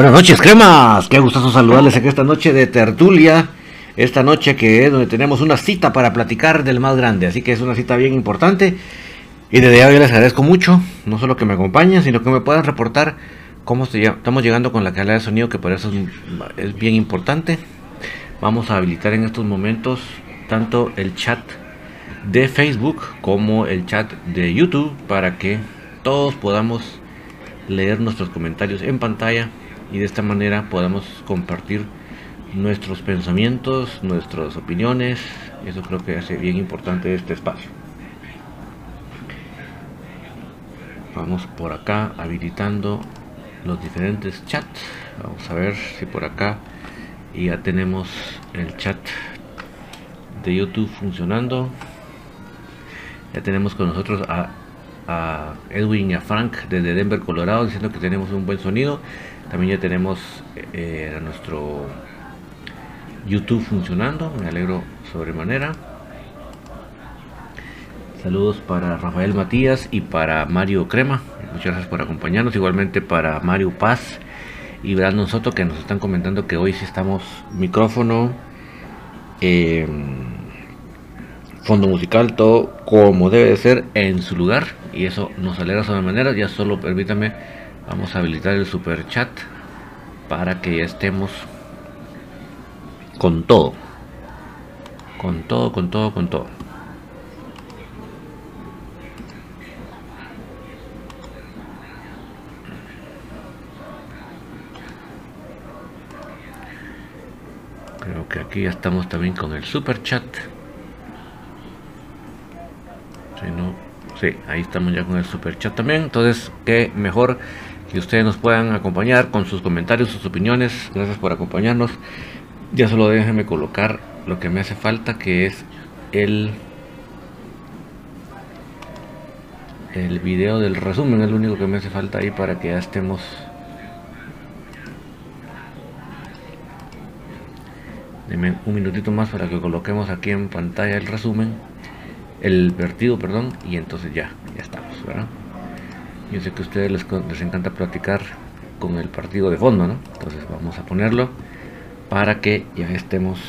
Buenas noches, cremas. Qué gustoso saludarles en esta noche de tertulia. Esta noche que es donde tenemos una cita para platicar del más grande. Así que es una cita bien importante. Y desde ya les agradezco mucho, no solo que me acompañen, sino que me puedan reportar cómo estamos llegando con la calidad de sonido, que por eso es bien importante. Vamos a habilitar en estos momentos tanto el chat de Facebook como el chat de YouTube para que todos podamos leer nuestros comentarios en pantalla y de esta manera podamos compartir nuestros pensamientos, nuestras opiniones. Eso creo que hace bien importante este espacio. Vamos por acá habilitando los diferentes chats. Vamos a ver si por acá ya tenemos el chat de YouTube funcionando. Ya tenemos con nosotros a, a Edwin y a Frank desde Denver, Colorado, diciendo que tenemos un buen sonido. También ya tenemos eh, nuestro YouTube funcionando. Me alegro sobremanera. Saludos para Rafael Matías y para Mario Crema. Muchas gracias por acompañarnos. Igualmente para Mario Paz y Brandon Soto que nos están comentando que hoy sí estamos micrófono, eh, fondo musical, todo como debe de ser en su lugar. Y eso nos alegra sobremanera. Ya solo permítame Vamos a habilitar el super chat para que ya estemos con todo. Con todo, con todo, con todo. Creo que aquí ya estamos también con el super chat. Si no, sí, ahí estamos ya con el super chat también. Entonces, qué mejor que ustedes nos puedan acompañar con sus comentarios, sus opiniones. Gracias por acompañarnos. Ya solo déjenme colocar lo que me hace falta, que es el el video del resumen, es lo único que me hace falta ahí para que ya estemos Deme un minutito más para que coloquemos aquí en pantalla el resumen, el partido, perdón, y entonces ya, ya estamos. Yo sé que a ustedes les, encanta platicar con el partido de fondo, ¿no? Entonces vamos a ponerlo para que ya estemos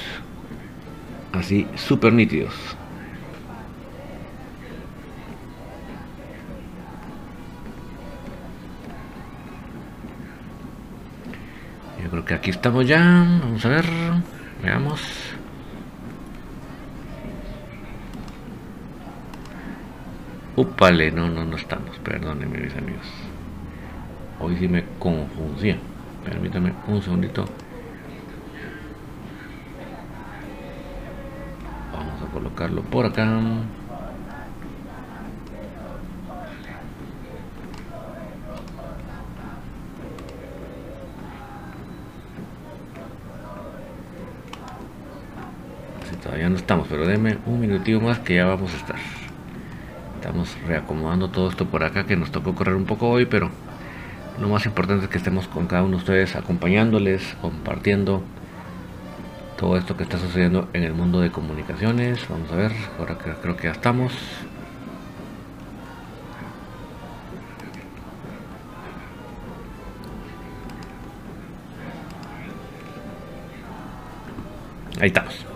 así súper nítidos. Yo creo que aquí estamos ya. Vamos a ver. Veamos. Upale, no, no, no estamos, perdónenme mis amigos. Hoy sí me confundí. Permítame un segundito. Vamos a colocarlo por acá. todavía no estamos, pero denme un minutito más que ya vamos a estar. Reacomodando todo esto por acá que nos tocó correr un poco hoy, pero lo más importante es que estemos con cada uno de ustedes acompañándoles, compartiendo todo esto que está sucediendo en el mundo de comunicaciones. Vamos a ver, ahora creo que ya estamos. Ahí estamos.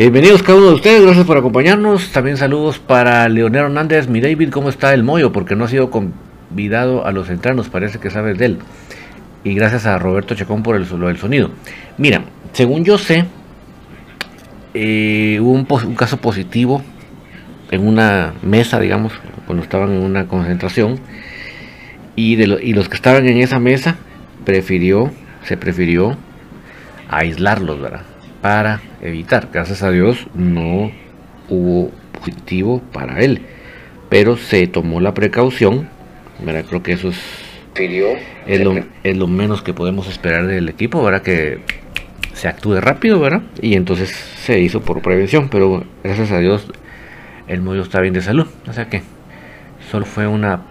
Bienvenidos cada uno de ustedes, gracias por acompañarnos. También saludos para Leonel Hernández. Mi David, ¿cómo está el mollo? Porque no ha sido convidado a los entrenos, parece que sabes de él. Y gracias a Roberto Chacón por el, lo del sonido. Mira, según yo sé, eh, hubo un, caso positivo en una mesa, digamos, cuando estaban en una concentración. Y, de y los que estaban en esa mesa, prefirió, se prefirió aislarlos, ¿verdad? Para evitar. Gracias a Dios no hubo positivo para él. Pero se tomó la precaución, ¿verdad? Creo que eso es, es, lo, es lo menos que podemos esperar del equipo, ¿verdad? Que se actúe rápido, ¿verdad? Y entonces se hizo por prevención, pero gracias a Dios el mollo está bien de salud. O sea que solo fue una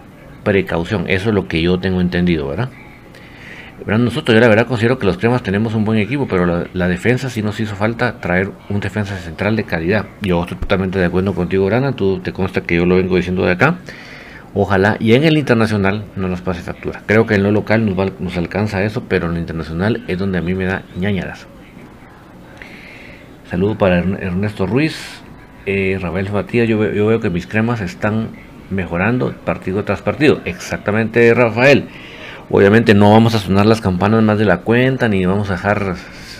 precaución. Eso es lo que yo tengo entendido, ¿verdad? Nosotros yo la verdad considero que los cremas tenemos un buen equipo, pero la, defensa sí nos hizo falta traer un defensa central de calidad. Yo estoy totalmente de acuerdo contigo, Grana, tú te consta que yo lo vengo diciendo de acá. Ojalá y en el internacional no nos pase factura. Creo que en lo local nos, nos alcanza eso, pero en lo internacional es donde a mí me da ñañaras. Saludo para Ernesto Ruiz, eh, Rafael Batía. Yo, yo veo que mis cremas están mejorando partido tras partido. Exactamente, Rafael. Obviamente no vamos a sonar las campanas más de la cuenta, ni vamos a dejar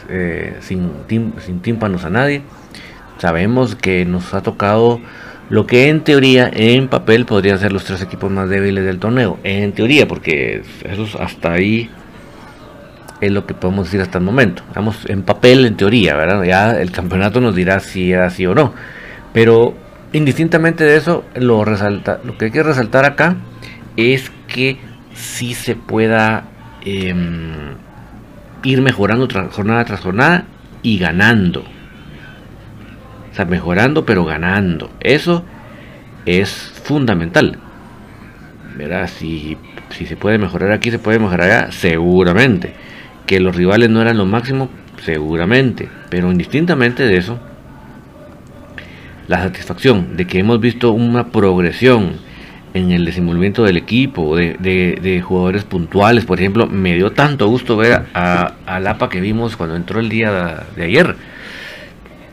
eh, sin, sin tímpanos a nadie. Sabemos que nos ha tocado lo que en teoría, en papel, podrían ser los tres equipos más débiles del torneo. En teoría, porque eso hasta ahí es lo que podemos decir hasta el momento. Vamos en papel, en teoría, ¿verdad? Ya el campeonato nos dirá si es así o no. Pero indistintamente de eso, lo, resalta, lo que hay que resaltar acá es que si se pueda em, ir mejorando jornada tras jornada y ganando. O sea, mejorando pero ganando. Eso es fundamental. ¿Verdad? Si, si se puede mejorar aquí, se puede mejorar allá, seguramente. Que los rivales no eran lo máximo, seguramente. Pero indistintamente de eso, la satisfacción de que hemos visto una progresión en el desenvolvimiento del equipo, de, de, jugadores puntuales. Por ejemplo, me dio tanto gusto ver a, a Lapa que vimos cuando entró el día de, ayer.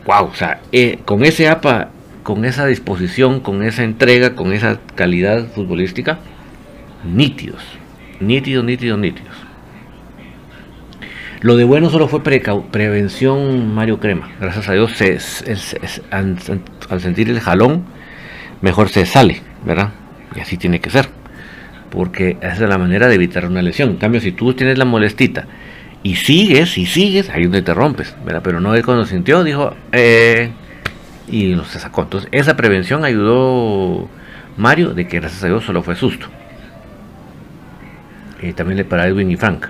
Wow, o sea, eh, con ese APA, con esa disposición, con esa entrega, con esa calidad futbolística, nítidos, nítidos, nítidos, nítidos. Lo de bueno solo fue prevención Mario Crema. Gracias a Dios, se, al sentir el jalón, mejor se sale, ¿verdad? Y así tiene que ser. Porque esa es la manera de evitar una lesión. En cambio, si tú tienes la molestita y sigues y sigues, ahí es donde te rompes. ¿verdad? Pero no es cuando sintió, dijo, eh, y no se sacó. Entonces, esa prevención ayudó Mario de que gracias a Dios solo fue susto. Y también le para Edwin y Frank.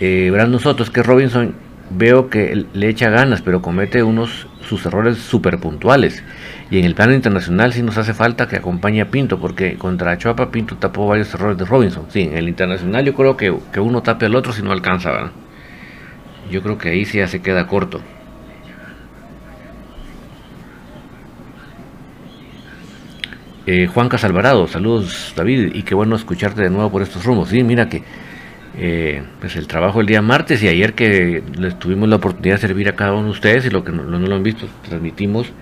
Eh, verán nosotros que Robinson veo que le echa ganas, pero comete unos sus errores súper puntuales. Y en el plano internacional sí nos hace falta que acompañe a Pinto, porque contra Chuapa Pinto tapó varios errores de Robinson. Sí, en el internacional yo creo que, uno tape al otro si no alcanza, Yo creo que ahí sí ya se queda corto. Eh, Juan Casalvarado, saludos David, y qué bueno escucharte de nuevo por estos rumos. Sí, mira que eh, pues el trabajo el día martes y ayer que les tuvimos la oportunidad de servir a cada uno de ustedes y lo que no, lo han visto, transmitimos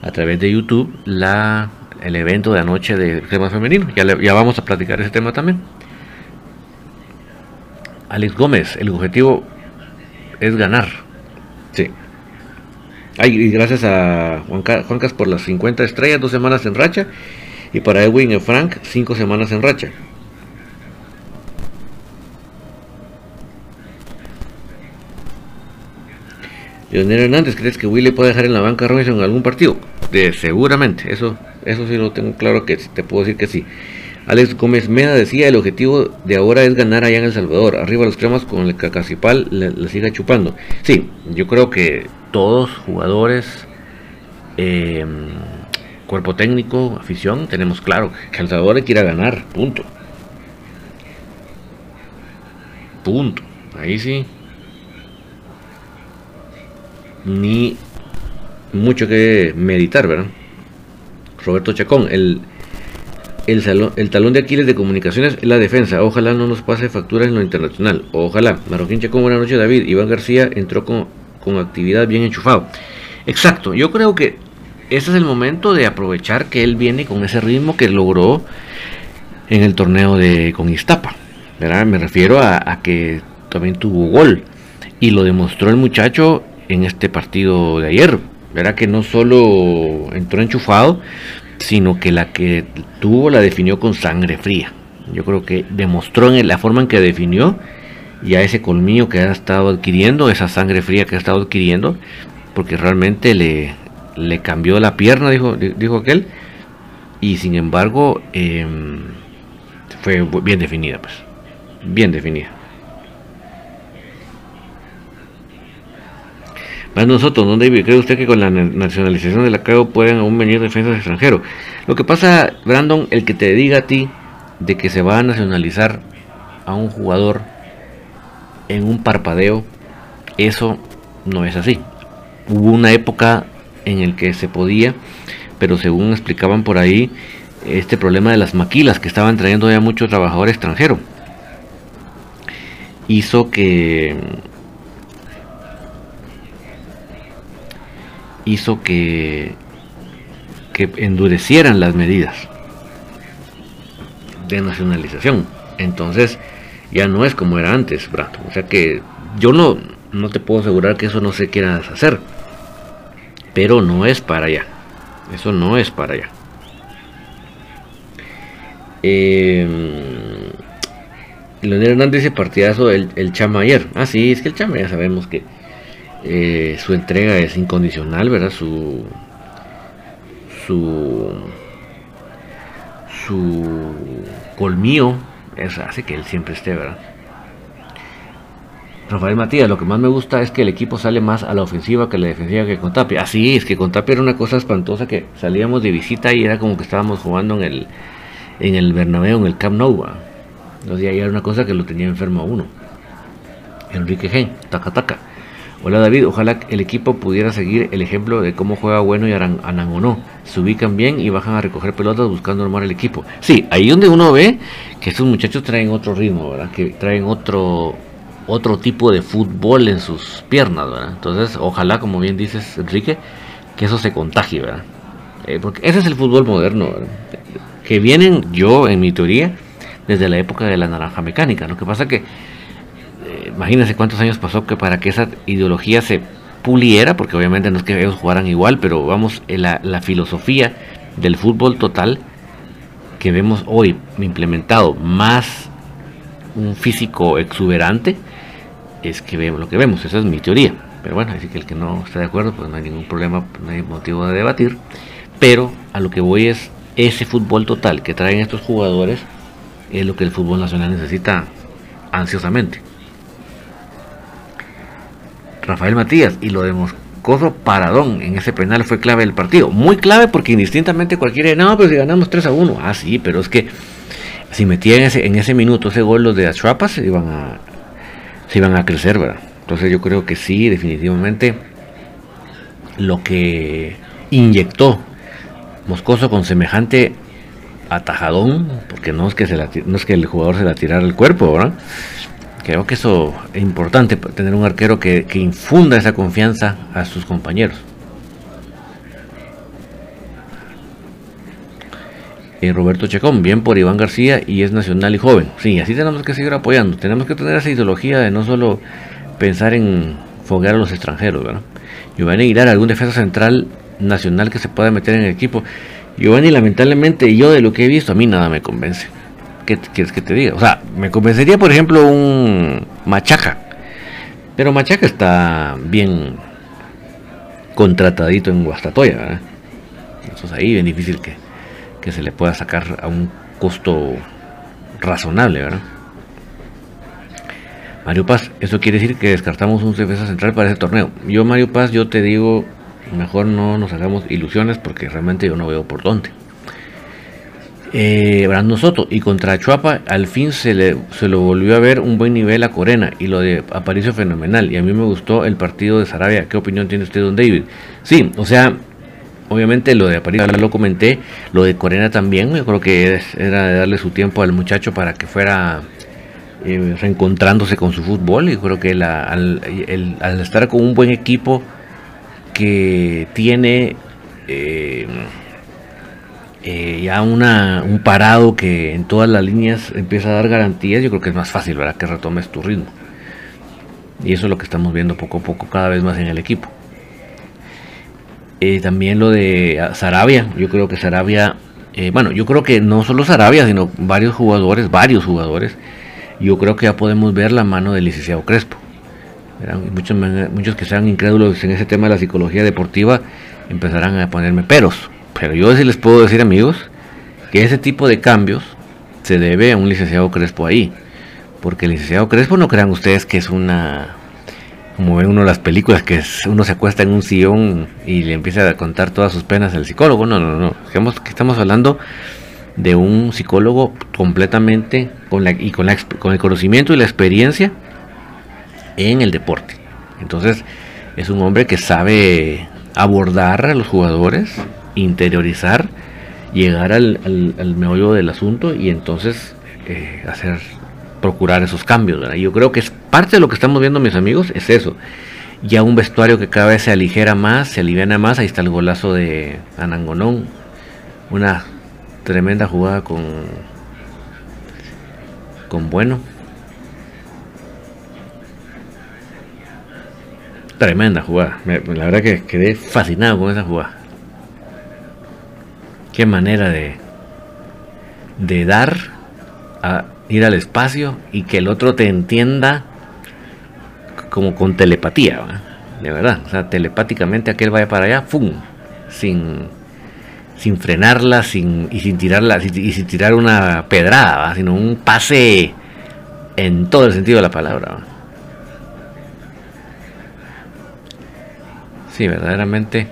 a través de YouTube la, el evento de anoche de tema femenino. Ya, ya vamos a platicar ese tema también. Alex Gómez, el objetivo es ganar. Sí. Ay, y gracias a Juan, Juancas por las 50 estrellas, dos semanas en racha. Y para Edwin y Frank, cinco semanas en racha. Leonel Hernández, ¿crees que Willy puede dejar en la banca a Robinson en algún partido? Seguramente, eso, eso sí lo tengo claro que te puedo decir que sí. Alex Gómez Meda decía, el objetivo de ahora es ganar allá en El Salvador. Arriba los cremas con el cacacipal le, siga chupando. Sí, yo creo que todos jugadores, em, cuerpo técnico, afición, tenemos claro que El Salvador quiere ganar, punto. Punto. Ahí sí. Ni mucho que meditar, ¿verdad? Roberto Chacón, el, el, talón de Aquiles de comunicaciones es la defensa. Ojalá no nos pase factura en lo internacional. Ojalá. Marroquín Chacón, buenas noches, David. Iván García entró con, con actividad bien enchufado. Exacto, yo creo que ese es el momento de aprovechar que él viene con ese ritmo que logró en el torneo de con Iztapa. Me refiero a, que también tuvo gol y lo demostró el muchacho en este partido de ayer. Verá que no solo entró enchufado, sino que la que tuvo la definió con sangre fría. Yo creo que demostró en la forma en que definió ya ese colmillo que ha estado adquiriendo, esa sangre fría que ha estado adquiriendo, porque realmente le, le cambió la pierna, dijo, dijo aquel, y sin embargo em, fue bien definida, pues, bien definida. Más nosotros, ¿no, David? ¿Cree usted que con la nacionalización de la CAO pueden aún venir defensas extranjeros? Lo que pasa, Brandon, el que te diga a ti de que se va a nacionalizar a un jugador en un parpadeo, eso no es así. Hubo una época en el que se podía, pero según explicaban por ahí, este problema de las maquilas que estaban trayendo ya mucho trabajador extranjero hizo que hizo que que endurecieran las medidas de nacionalización. Entonces, ya no es como era antes, Brato. O sea que yo no, no te puedo asegurar que eso no se quiera hacer pero no es para allá. Eso no es para allá. Eh, Leonel Hernández dice partidazo el, el Chama ayer. Ah, sí, es que el Chama ya sabemos que eh, su entrega es incondicional, ¿verdad? Su. Su. Su colmillo es, hace que él siempre esté, ¿verdad? Rafael Matías, lo que más me gusta es que el equipo sale más a la ofensiva que a la defensiva que con Tapia. Así es que con Tapia era una cosa espantosa que salíamos de visita y era como que estábamos jugando en el en el Bernabéu, en el Camp Nou. Entonces ahí era una cosa que lo tenía enfermo a uno. Enrique Gen, taca taca. Hola David, ojalá el equipo pudiera seguir el ejemplo de cómo juega Bueno y Anangonó. Se ubican bien y bajan a recoger pelotas buscando armar el equipo. Sí, ahí donde uno ve que estos muchachos traen otro ritmo, ¿verdad? Que traen otro otro tipo de fútbol en sus piernas, ¿verdad? Entonces, ojalá, como bien dices, Enrique, que eso se contagie, ¿verdad? Eh, porque ese es el fútbol moderno, ¿verdad? Que vienen, yo, en mi teoría, desde la época de la naranja mecánica. Lo que pasa que, imagínense cuántos años pasó que para que esa ideología se puliera, porque obviamente no es que ellos jugaran igual, pero vamos, la, la filosofía del fútbol total que vemos hoy implementado más un físico exuberante, es que vemos lo que vemos, esa es mi teoría. Pero bueno, así que el que no está de acuerdo, pues no hay ningún problema, no hay motivo de debatir. Pero a lo que voy es ese fútbol total que traen estos jugadores es lo que el fútbol nacional necesita ansiosamente. Rafael Matías y lo de Moscoso Paradón en ese penal fue clave del partido. Muy clave porque indistintamente cualquiera, no, pero si ganamos 3 a 1. Ah, sí, pero es que si metían en ese, en ese minuto ese gol los de Achuapas se iban a se iban a crecer, ¿verdad? Entonces yo creo que sí, definitivamente lo que inyectó Moscoso con semejante atajadón, porque no es que se no es que el jugador se la tirara el cuerpo, ¿verdad? Creo que eso es importante, tener un arquero que, que infunda esa confianza a sus compañeros. Eh, Roberto Chacón, bien por Iván García y es nacional y joven. Sí, así tenemos que seguir apoyando. Tenemos que tener esa ideología de no solo pensar en foguear a los extranjeros, ¿verdad? Giovanni Aguilar, algún defensa central nacional que se pueda meter en el equipo. Giovanni, lamentablemente, yo de lo que he visto, a mí nada me convence. ¿Qué quieres que te diga? O sea, me convencería, por ejemplo, un Machaca. Pero Machaca está bien contratadito en Guastatoya, ¿verdad? Eso ahí bien difícil que, que se le pueda sacar a un costo razonable, ¿verdad? Mario Paz, eso quiere decir que descartamos un defensa central para ese torneo. Yo, Mario Paz, yo te digo mejor no nos hagamos ilusiones porque realmente yo no veo por dónde. Eh, Brandon Soto y contra Chuapa al fin se le se lo volvió a ver un buen nivel a Corena y lo de Aparicio fenomenal y a mí me gustó el partido de Sarabia. ¿Qué opinión tiene usted, don David? Sí, o sea, obviamente lo de Aparicio lo comenté, lo de Corena también, yo creo que era de darle su tiempo al muchacho para que fuera eh, reencontrándose con su fútbol y creo que al, estar con un buen equipo que tiene eh, eh, ya una, un parado que en todas las líneas empieza a dar garantías, yo creo que es más fácil, ¿verdad? Que retomes tu ritmo. Y eso es lo que estamos viendo poco a poco cada vez más en el equipo. Eh, también lo de ah, Sarabia, yo creo que Sarabia, eh, bueno, yo creo que no solo Sarabia, sino varios jugadores, varios jugadores, yo creo que ya podemos ver la mano del licenciado Crespo. Muchos, muchos que sean incrédulos en ese tema de la psicología deportiva empezarán a ponerme peros pero yo sí les puedo decir, amigos, que ese tipo de cambios se debe a un licenciado Crespo ahí. Porque el licenciado Crespo no crean ustedes que es una, como ven uno las películas, que uno se acuesta en un sillón y le empieza a contar todas sus penas al psicólogo. No, no, no. Digamos que estamos hablando de un psicólogo completamente con, la, y con, la, con el conocimiento y la experiencia en el deporte. Entonces es un hombre que sabe abordar a los jugadores interiorizar, llegar al, al, meollo del asunto y entonces eh, hacer, procurar esos cambios. Yo creo que es parte de lo que estamos viendo, mis amigos, es eso. Ya un vestuario que cada vez se aligera más, se aliviana más. Ahí está el golazo de Anangonón. Una tremenda jugada con, con Bueno. Tremenda jugada. la verdad que quedé fascinado con esa jugada. Qué manera de, de dar, a ir al espacio y que el otro te entienda como con telepatía, de verdad. O sea, telepáticamente aquel vaya para allá, ¡fum! Sin, sin frenarla sin, y sin tirarla y sin tirar una pedrada, sino un pase en todo el sentido de la palabra. Sí, verdaderamente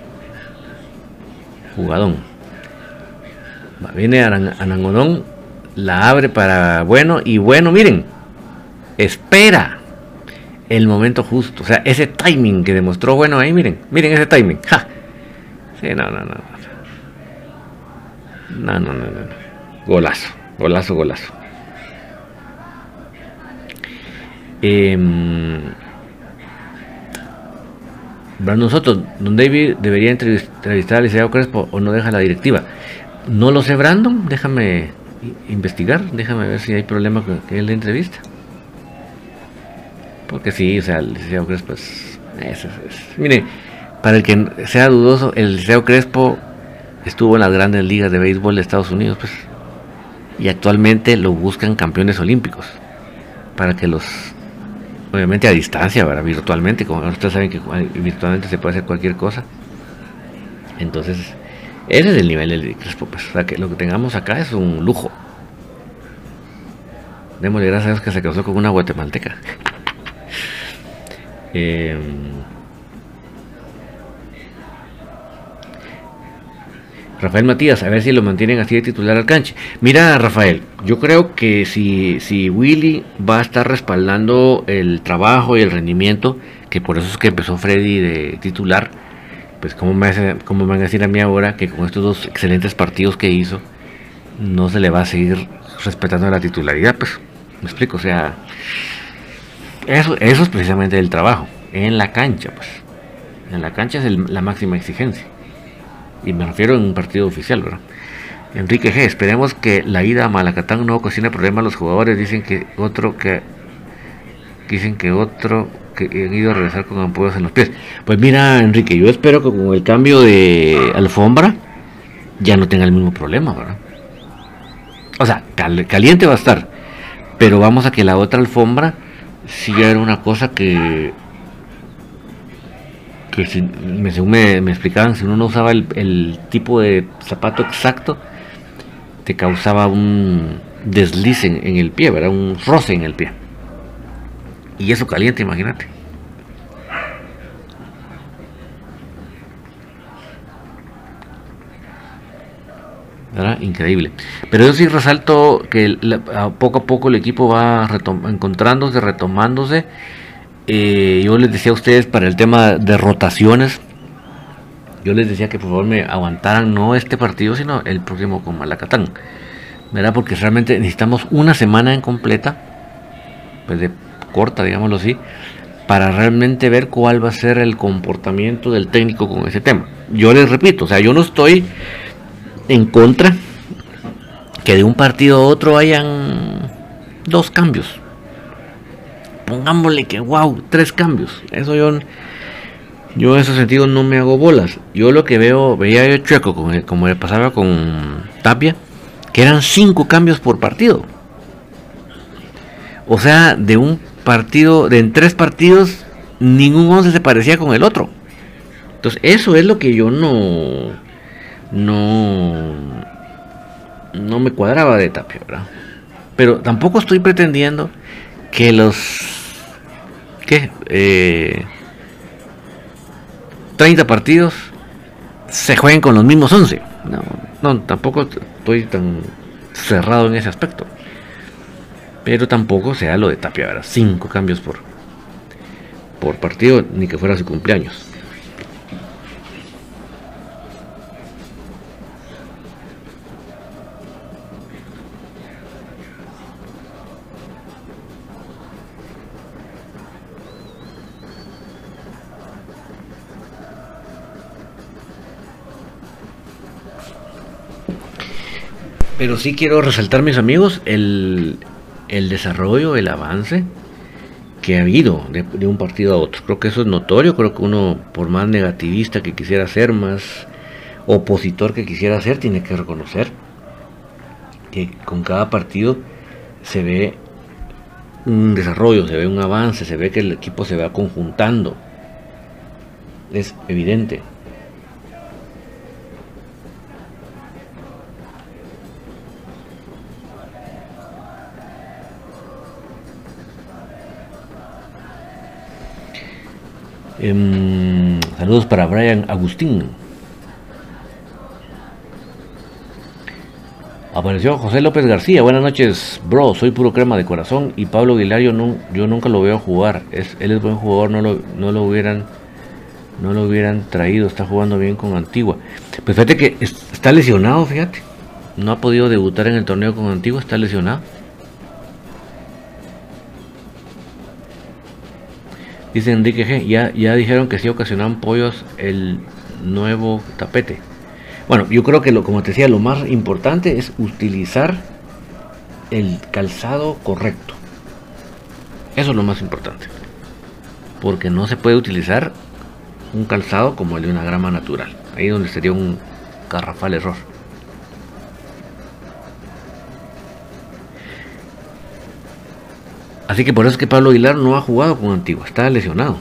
jugadón. Viene Anangonón, la abre para bueno y bueno, miren, espera el momento justo. O sea, ese timing que demostró bueno ahí, miren, miren ese timing. ¡Ja! Sí, no, no, no. No, no, no, no. Golazo, golazo, golazo. Eh, Soto, don David debería entrevistar al licenciado Crespo o no deja la directiva. No lo sé, Brandon. Déjame investigar. Déjame ver si hay problema con la entrevista. Porque sí, o sea, el Liceo Crespo es, Mire, para el que sea dudoso, el Liceo Crespo estuvo en las grandes ligas de béisbol de Estados Unidos, pues. Y actualmente lo buscan campeones olímpicos. Para que los. Obviamente a distancia, ¿verdad? virtualmente. Como ustedes saben que virtualmente se puede hacer cualquier cosa. Entonces ese es el nivel del Crespo, pues. O sea, que lo que tengamos acá es un lujo. Démosle gracias a Dios que se casó con una guatemalteca. eh, Rafael Matías, a ver si lo mantienen así de titular al canche. Mira, Rafael, yo creo que si, si Willy va a estar respaldando el trabajo y el rendimiento, que por eso es que empezó Freddy de titular, pues ¿cómo me, van a decir a mí ahora que con estos dos excelentes partidos que hizo no se le va a seguir respetando la titularidad? Pues me explico, o sea, eso, eso es precisamente el trabajo, en la cancha, pues. En la cancha es la máxima exigencia. Y me refiero en un partido oficial, ¿verdad? Enrique G, esperemos que la ida a Malacatán no ocasione problemas a los jugadores. Dicen que otro que dicen que otro que han ido a regresar con ampollas en los pies. Pues mira, Enrique, yo espero que con el cambio de alfombra ya no tenga el mismo problema, ¿verdad? O sea, caliente va a estar, pero vamos a que la otra alfombra sí era una cosa que que si, según me, explicaban, si uno no usaba el, tipo de zapato exacto, te causaba un desliz en el pie, ¿verdad? Un roce en el pie. Y eso caliente, imagínate. Increíble. Pero yo sí resalto que poco a poco el equipo va encontrándose, retomándose. Eh, yo les decía a ustedes para el tema de rotaciones, yo les decía que por favor me aguantaran no este partido, sino el próximo con Malacatán. ¿Verdad? Porque realmente necesitamos una semana en completa, pues de corta, digámoslo así, para realmente ver cuál va a ser el comportamiento del técnico con ese tema. Yo les repito, o sea, yo no estoy en contra que de un partido a otro hayan dos cambios. Pongámosle que wow, tres cambios. Eso yo yo en ese sentido no me hago bolas. Yo lo que veo, veía yo chueco, como, como le pasaba con Tapia, que eran cinco cambios por partido. O sea, de un partido, de en tres partidos, ningún once se parecía con el otro. Entonces, eso es lo que yo no no, no me cuadraba de Tapia, ¿verdad? Pero tampoco estoy pretendiendo que los ¿qué? 30 eh, partidos se jueguen con los mismos 11. No, no, tampoco estoy tan cerrado en ese aspecto. Pero tampoco sea lo de Tapia, ¿verdad? Cinco cambios por, por partido, ni que fuera su cumpleaños. Pero sí quiero resaltar, mis amigos, el, desarrollo, el avance que ha habido de, un partido a otro. Creo que eso es notorio, creo que uno, por más negativista que quisiera ser, más opositor que quisiera ser, tiene que reconocer que con cada partido se ve un desarrollo, se ve un avance, se ve que el equipo se va conjuntando. Es evidente. Em, saludos para Brian Agustín. Apareció José López García. Buenas noches, bro. Soy puro crema de corazón. Y Pablo Aguilar, yo, nunca lo veo jugar. Él es buen jugador. No lo, no lo hubieran no lo hubieran traído. Está jugando bien con Antigua. Pues fíjate que está lesionado, fíjate. No ha podido debutar en el torneo con Antigua. Está lesionado. Dice Enrique G, ya, ya dijeron que sí ocasionan pollos el nuevo tapete. Bueno, yo creo que lo, como te decía, lo más importante es utilizar el calzado correcto. Eso es lo más importante. Porque no se puede utilizar un calzado como el de una grama natural. Ahí donde sería un garrafal error. Así que por eso es que Pablo Aguilar no ha jugado con Antigua, está lesionado.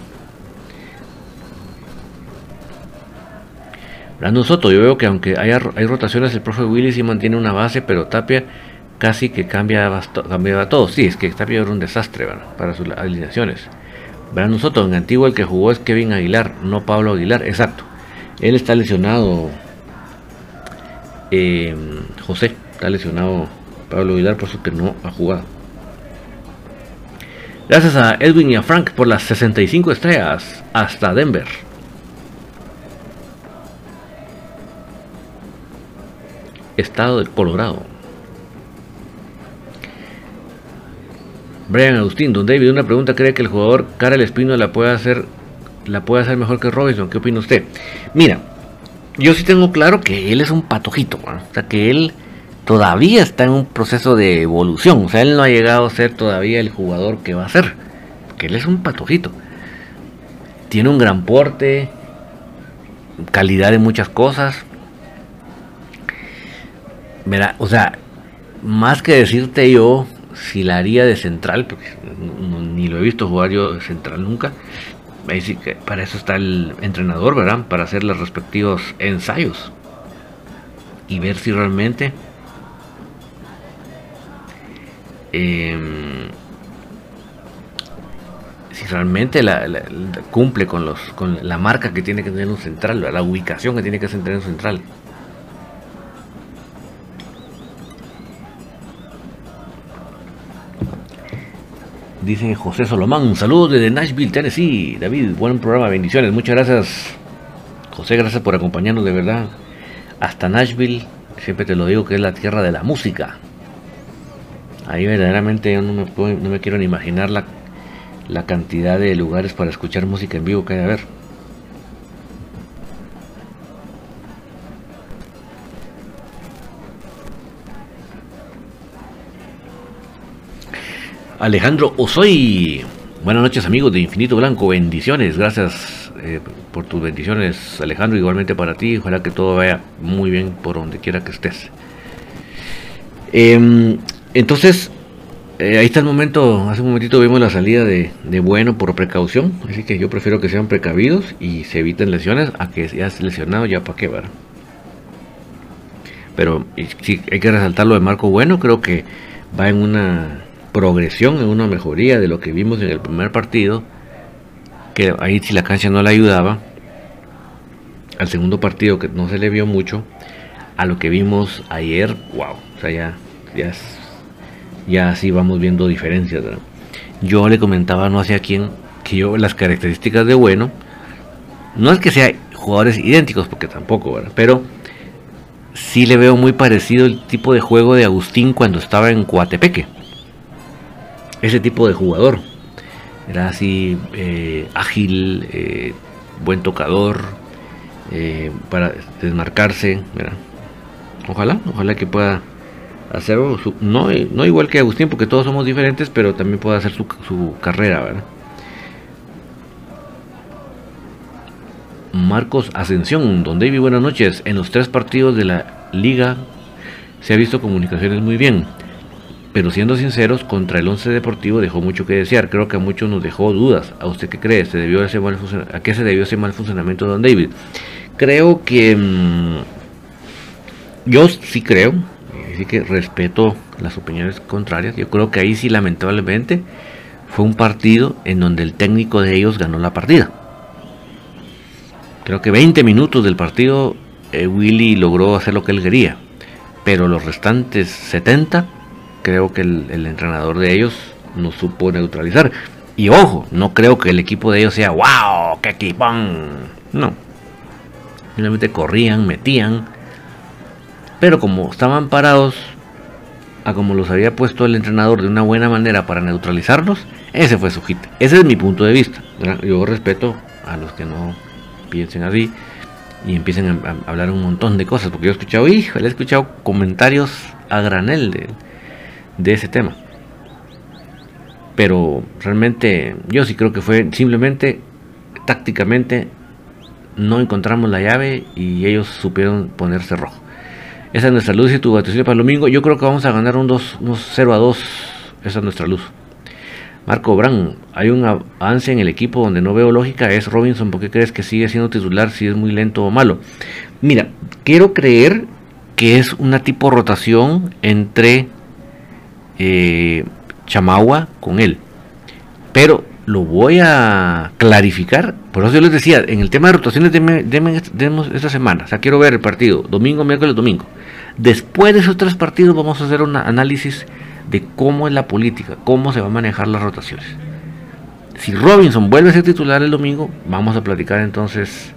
Brandon Soto, yo veo que aunque haya, hay rotaciones, el profe Willy sí mantiene una base, pero Tapia casi que cambia, cambiaba todo. Sí, es que Tapia era un desastre para sus alineaciones. Brandon Soto, en Antigua el que jugó es Kevin Aguilar, no Pablo Aguilar, exacto. Él está lesionado, eh, José, está lesionado Pablo Aguilar, por eso que no ha jugado. Gracias a Edwin y a Frank por las 65 estrellas. Hasta Denver. Estado del Colorado. Brian Agustín, don David, una pregunta, ¿cree que el jugador Karel Espino la puede hacer la puede hacer mejor que Robinson? ¿Qué opina usted? Mira, yo sí tengo claro que él es un patojito, o sea que él todavía está en un proceso de evolución. O sea, él no ha llegado a ser todavía el jugador que va a ser. Porque él es un patojito. Tiene un gran porte, calidad de muchas cosas. O sea, más que decirte yo si la haría de central, porque ni lo he visto jugar yo de central nunca. que para eso está el entrenador, ¿verdad? Para hacer los respectivos ensayos y ver si realmente Em, si realmente la, cumple con, los, con la marca que tiene que tener un central, la ubicación que tiene que tener un central. Dicen José Solomán, un saludo desde Nashville, Tennessee. David, buen programa, bendiciones. Muchas gracias, José, gracias por acompañarnos de verdad. Hasta Nashville, siempre te lo digo que es la tierra de la música. Ahí verdaderamente yo no me, no me quiero ni imaginar la, cantidad de lugares para escuchar música en vivo que hay a ver. Alejandro Osoy. Buenas noches amigos de Infinito Blanco, bendiciones, gracias eh, por tus bendiciones Alejandro, igualmente para ti, ojalá que todo vaya muy bien por donde quiera que estés. Em, entonces, eh, ahí está el momento, hace un momentito vimos la salida de, bueno por precaución, así que yo prefiero que sean precavidos y se eviten lesiones a que ya lesionado ya para qué, ¿verdad? Pero si hay que resaltar lo de Marco Bueno, creo que va en una progresión, en una mejoría de lo que vimos en el primer partido, que ahí si la cancha no le ayudaba, al segundo partido que no se le vio mucho, a lo que vimos ayer, wow, o sea, ya, ya, ya así vamos viendo diferencias. Yo le comentaba no sé a quién que yo las características de bueno, no es que sean jugadores idénticos, porque tampoco, ¿verdad? pero sí le veo muy parecido el tipo de juego de Agustín cuando estaba en Coatepeque ese tipo de jugador. Era así eh, ágil, eh, buen tocador, eh, para desmarcarse. Ojalá, ojalá que pueda hacerlo, no, no igual que Agustín, porque todos somos diferentes, pero también pueda hacer su, su carrera. ¿verdad? Marcos Ascensión, don David, buenas noches. En los tres partidos de la liga se ha visto comunicaciones muy bien pero siendo sinceros, contra el Once Deportivo dejó mucho que desear. Creo que a muchos nos dejó dudas. ¿A usted qué cree? ¿Se debió ese mal ¿A qué se debió ese mal funcionamiento Don David? Creo que mm, yo sí creo, sí que respeto las opiniones contrarias. Yo creo que ahí sí lamentablemente fue un partido en donde el técnico de ellos ganó la partida. Creo que 20 minutos del partido eh, Willy logró hacer lo que él quería, pero los restantes 70 creo que el, entrenador de ellos no supo neutralizar. Y ojo, no creo que el equipo de ellos sea wow, qué equipón. No. Simplemente corrían, metían. Pero como estaban parados, a como los había puesto el entrenador de una buena manera para neutralizarlos, ese fue su hit. Ese es mi punto de vista. Yo respeto a los que no piensen así y empiecen a, hablar un montón de cosas. Porque yo he escuchado, hijo, he escuchado comentarios a granel de, de ese tema. Pero realmente yo sí creo que fue simplemente tácticamente no encontramos la llave y ellos supieron ponerse rojo. Esa es nuestra luz y tu batería para el domingo. Yo creo que vamos a ganar un 2, unos 0 a 2. Esa es nuestra luz. Marco Bran, hay un avance en el equipo donde no veo lógica. Es Robinson. ¿Por qué crees que sigue siendo titular si es muy lento o malo? Mira, quiero creer que es una tipo rotación entre eh, con él. Pero lo voy a clarificar. Por eso yo les decía, en el tema de rotaciones, demos esta semana. O sea, quiero ver el partido, domingo, miércoles, domingo. Después de esos tres partidos vamos a hacer un análisis de cómo es la política, cómo se va a manejar las rotaciones. Si Robinson vuelve a ser titular el domingo, vamos a platicar entonces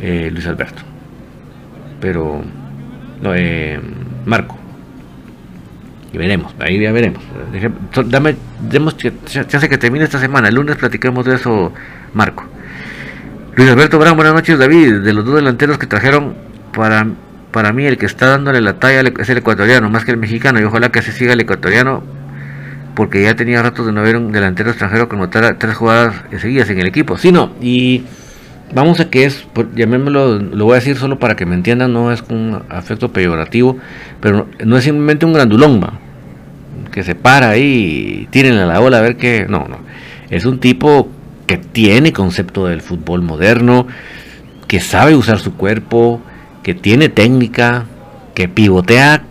eh, Luis Alberto. Pero, eh, Marco, veremos, ahí ya veremos. Dame, demos chance que termine esta semana. El lunes platiquemos de eso, Marco. Luis Alberto Brown, buenas noches, David. De los dos delanteros que trajeron, para, para mí el que está dándole la talla es el ecuatoriano, más que el mexicano. Y ojalá que se siga el ecuatoriano, porque ya tenía ratos de no ver un delantero extranjero que notara tres jugadas seguidas en el equipo. Sí, no, y vamos a que es, llamémoslo, lo voy a decir solo para que me entiendan, no es un afecto peyorativo, pero no es simplemente un grandulón, va que se para ahí y tiren a la ola a ver qué. No, no. Es un tipo que tiene concepto del fútbol moderno, que sabe usar su cuerpo, que tiene técnica, que pivotea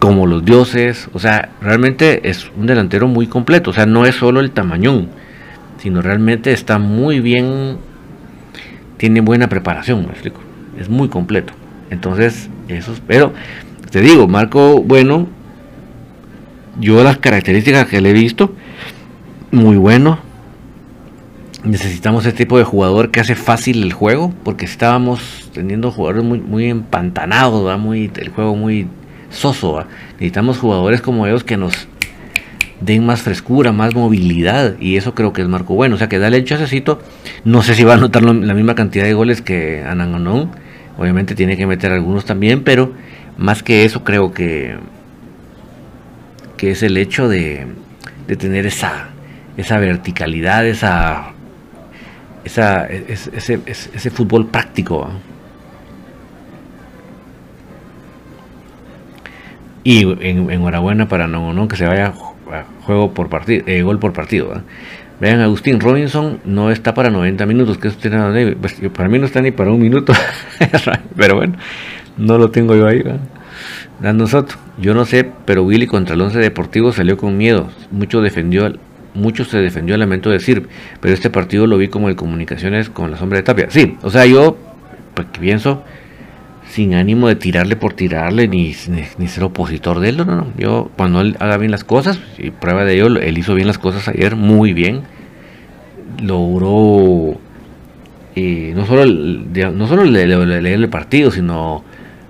como los dioses. O sea, realmente es un delantero muy completo. O sea, no es solo el tamañón, sino realmente está muy bien. Tiene buena preparación, me explico. Es muy completo. Entonces, eso. Pero te digo, Marco, bueno, yo las características que le he visto, muy bueno. Necesitamos este tipo de jugador que hace fácil el juego, porque estábamos teniendo jugadores muy, empantanados, el juego muy soso. Necesitamos jugadores como ellos que nos den más frescura, más movilidad, y eso creo que es marco bueno. O sea que dale el chasecito. No sé si va a anotar la misma cantidad de goles que Anangonón. Obviamente tiene que meter algunos también, pero más que eso creo que, que es el hecho de, de tener esa, esa verticalidad, esa, esa ese, ese, fútbol práctico. Y en, enhorabuena para no, que se vaya juego por partido, eh, gol por partido. Vean, Agustín Robinson no está para 90 minutos, que pues, para mí no está ni para un minuto, pero bueno, no lo tengo yo ahí. Dando yo no sé, pero Willy contra el 11 Deportivo salió con miedo, mucho defendió, mucho se defendió el lamento de Sirp, pero este partido lo vi como de comunicaciones con la sombra de Tapia. Sí, o sea, yo pues, pienso sin ánimo de tirarle por tirarle ni, ni, ser opositor de él. No, no, Yo, cuando él haga bien las cosas, y prueba de ello, él hizo bien las cosas ayer, muy bien. Logró eh, no solo, no solo leer el partido, sino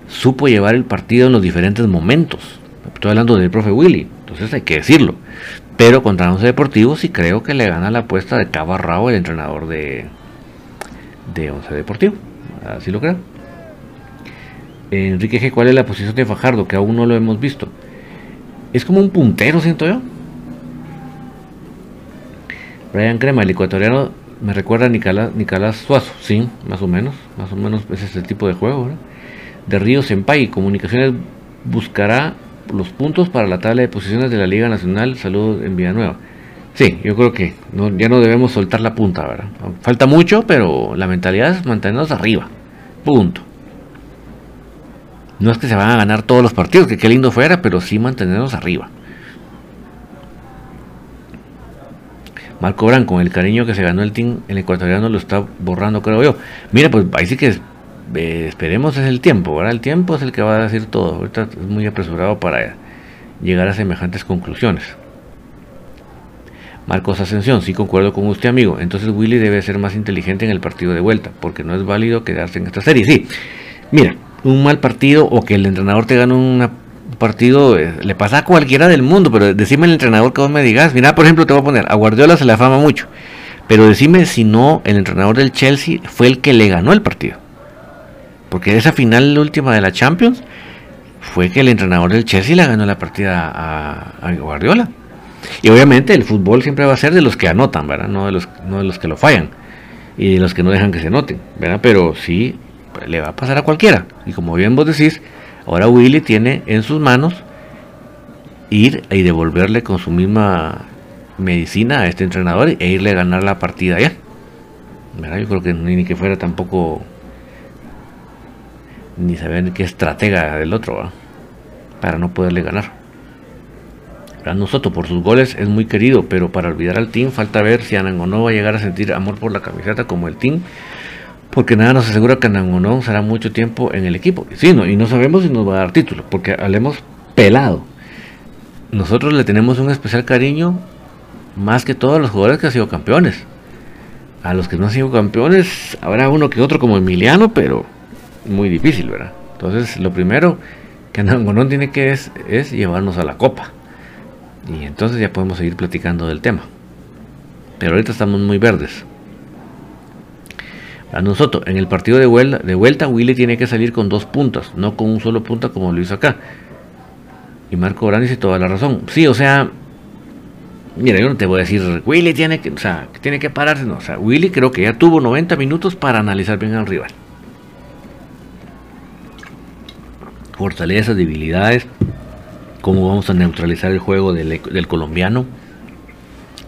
supo llevar el partido en los diferentes momentos. Estoy hablando del profe Willy, entonces hay que decirlo. Pero contra Once Deportivo sí creo que le gana la apuesta de cabo a el entrenador de, de Once Deportivo. Así lo creo. Enrique G, ¿cuál es la posición de Fajardo? Que aún no lo hemos visto. Es como un puntero, siento yo. Brian Crema, el ecuatoriano, me recuerda a Nicolás, Nicolás Suazo. Sí, más o menos. Más o menos ese es el tipo de juego. De Río Senpai, Comunicaciones buscará los puntos para la tabla de posiciones de la Liga Nacional. Saludos en Villanueva. Sí, yo creo que ya no debemos soltar la punta, ¿verdad? Falta mucho, pero la mentalidad es mantenernos arriba. Punto. No es que se van a ganar todos los partidos, que qué lindo fuera, pero sí mantenernos arriba. Marco Bran, con el cariño que se ganó el team, el ecuatoriano lo está borrando, creo yo. Mira, pues ahí sí que esperemos es el tiempo, ¿verdad? El tiempo es el que va a decir todo. Ahorita es muy apresurado para llegar a semejantes conclusiones. Marcos Ascensión, sí concuerdo con usted, amigo. Entonces Willy debe ser más inteligente en el partido de vuelta, porque no es válido quedarse en esta serie. Sí, mira, un mal partido o que el entrenador te gane un partido, eh, le pasa a cualquiera del mundo, pero decime el entrenador que vos me digas. Mira, por ejemplo, te voy a poner, a Guardiola se le afama mucho, pero decime si no el entrenador del Chelsea fue el que le ganó el partido. Porque esa final última de la Champions fue que el entrenador del Chelsea le ganó la partida a, Guardiola. Y obviamente el fútbol siempre va a ser de los que anotan, ¿verdad? No de los, no de los que lo fallan y de los que no dejan que se noten, ¿verdad? Pero sí, le va a pasar a cualquiera. Y como bien vos decís, ahora Willy tiene en sus manos ir y devolverle con su misma medicina a este entrenador e irle a ganar la partida ya. Yo creo que ni que fuera tampoco ni saber qué estratega del otro para no poderle ganar. Nosotros por sus goles es muy querido, pero para olvidar al team falta ver si no va a llegar a sentir amor por la camiseta como el team porque nada nos asegura que Nangonón será mucho tiempo en el equipo. Sí, no, y no sabemos si nos va a dar título, porque hablemos pelado. Nosotros le tenemos un especial cariño más que todos los jugadores que han sido campeones. A los que no han sido campeones, habrá uno que otro como Emiliano, pero muy difícil, ¿verdad? Entonces, lo primero que Nangonón tiene que es, es llevarnos a la copa. Y entonces ya podemos seguir platicando del tema. Pero ahorita estamos muy verdes. A nosotros, en el partido de vuelta, de vuelta, Willy tiene que salir con dos puntas, no con un solo punta como lo hizo acá. Y Marco Orán dice toda la razón. Sí, o sea, mira, yo no te voy a decir, Willy tiene que, o sea, tiene que pararse, no. O sea, Willy creo que ya tuvo 90 minutos para analizar bien al rival. Fortalezas, debilidades, cómo vamos a neutralizar el juego del, colombiano.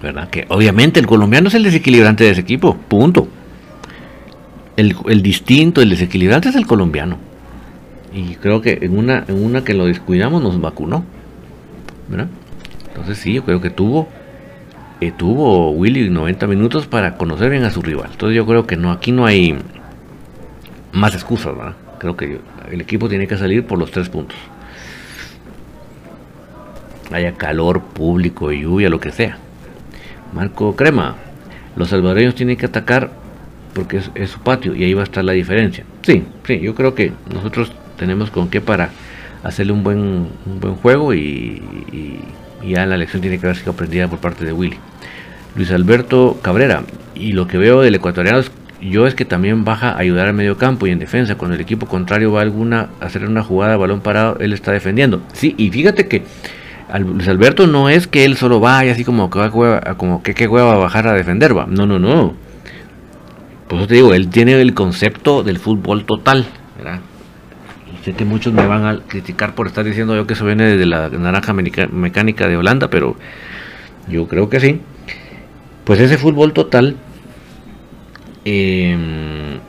¿Verdad? Que obviamente el colombiano es el desequilibrante de ese equipo, punto el, distinto, el desequilibrante es el colombiano. Y creo que en una, en una que lo descuidamos nos vacunó. ¿verdad? Entonces sí, yo creo que tuvo, eh, tuvo Willy 90 minutos para conocer bien a su rival. Entonces yo creo que no, aquí no hay más excusas, ¿verdad? Creo que el equipo tiene que salir por los tres puntos. Haya calor, público, lluvia, lo que sea. Marco Crema, los salvadoreños tienen que atacar porque es, su patio y ahí va a estar la diferencia. Sí, sí, yo creo que nosotros tenemos con qué para hacerle un buen, un buen juego y, ya la lección tiene que haber sido aprendida por parte de Willy. Luis Alberto Cabrera, y lo que veo del ecuatoriano yo es que también baja a ayudar al medio campo y en defensa. Cuando el equipo contrario va a alguna a hacer una jugada balón parado, él está defendiendo. Sí, y fíjate que Luis Alberto no es que él solo vaya así como que como que qué hueva a bajar a defender, va. No, no, no. Por eso te digo, él tiene el concepto del fútbol total, sé que muchos me van a criticar por estar diciendo yo que eso viene desde la naranja mecánica de Holanda, pero yo creo que sí. Pues ese fútbol total em,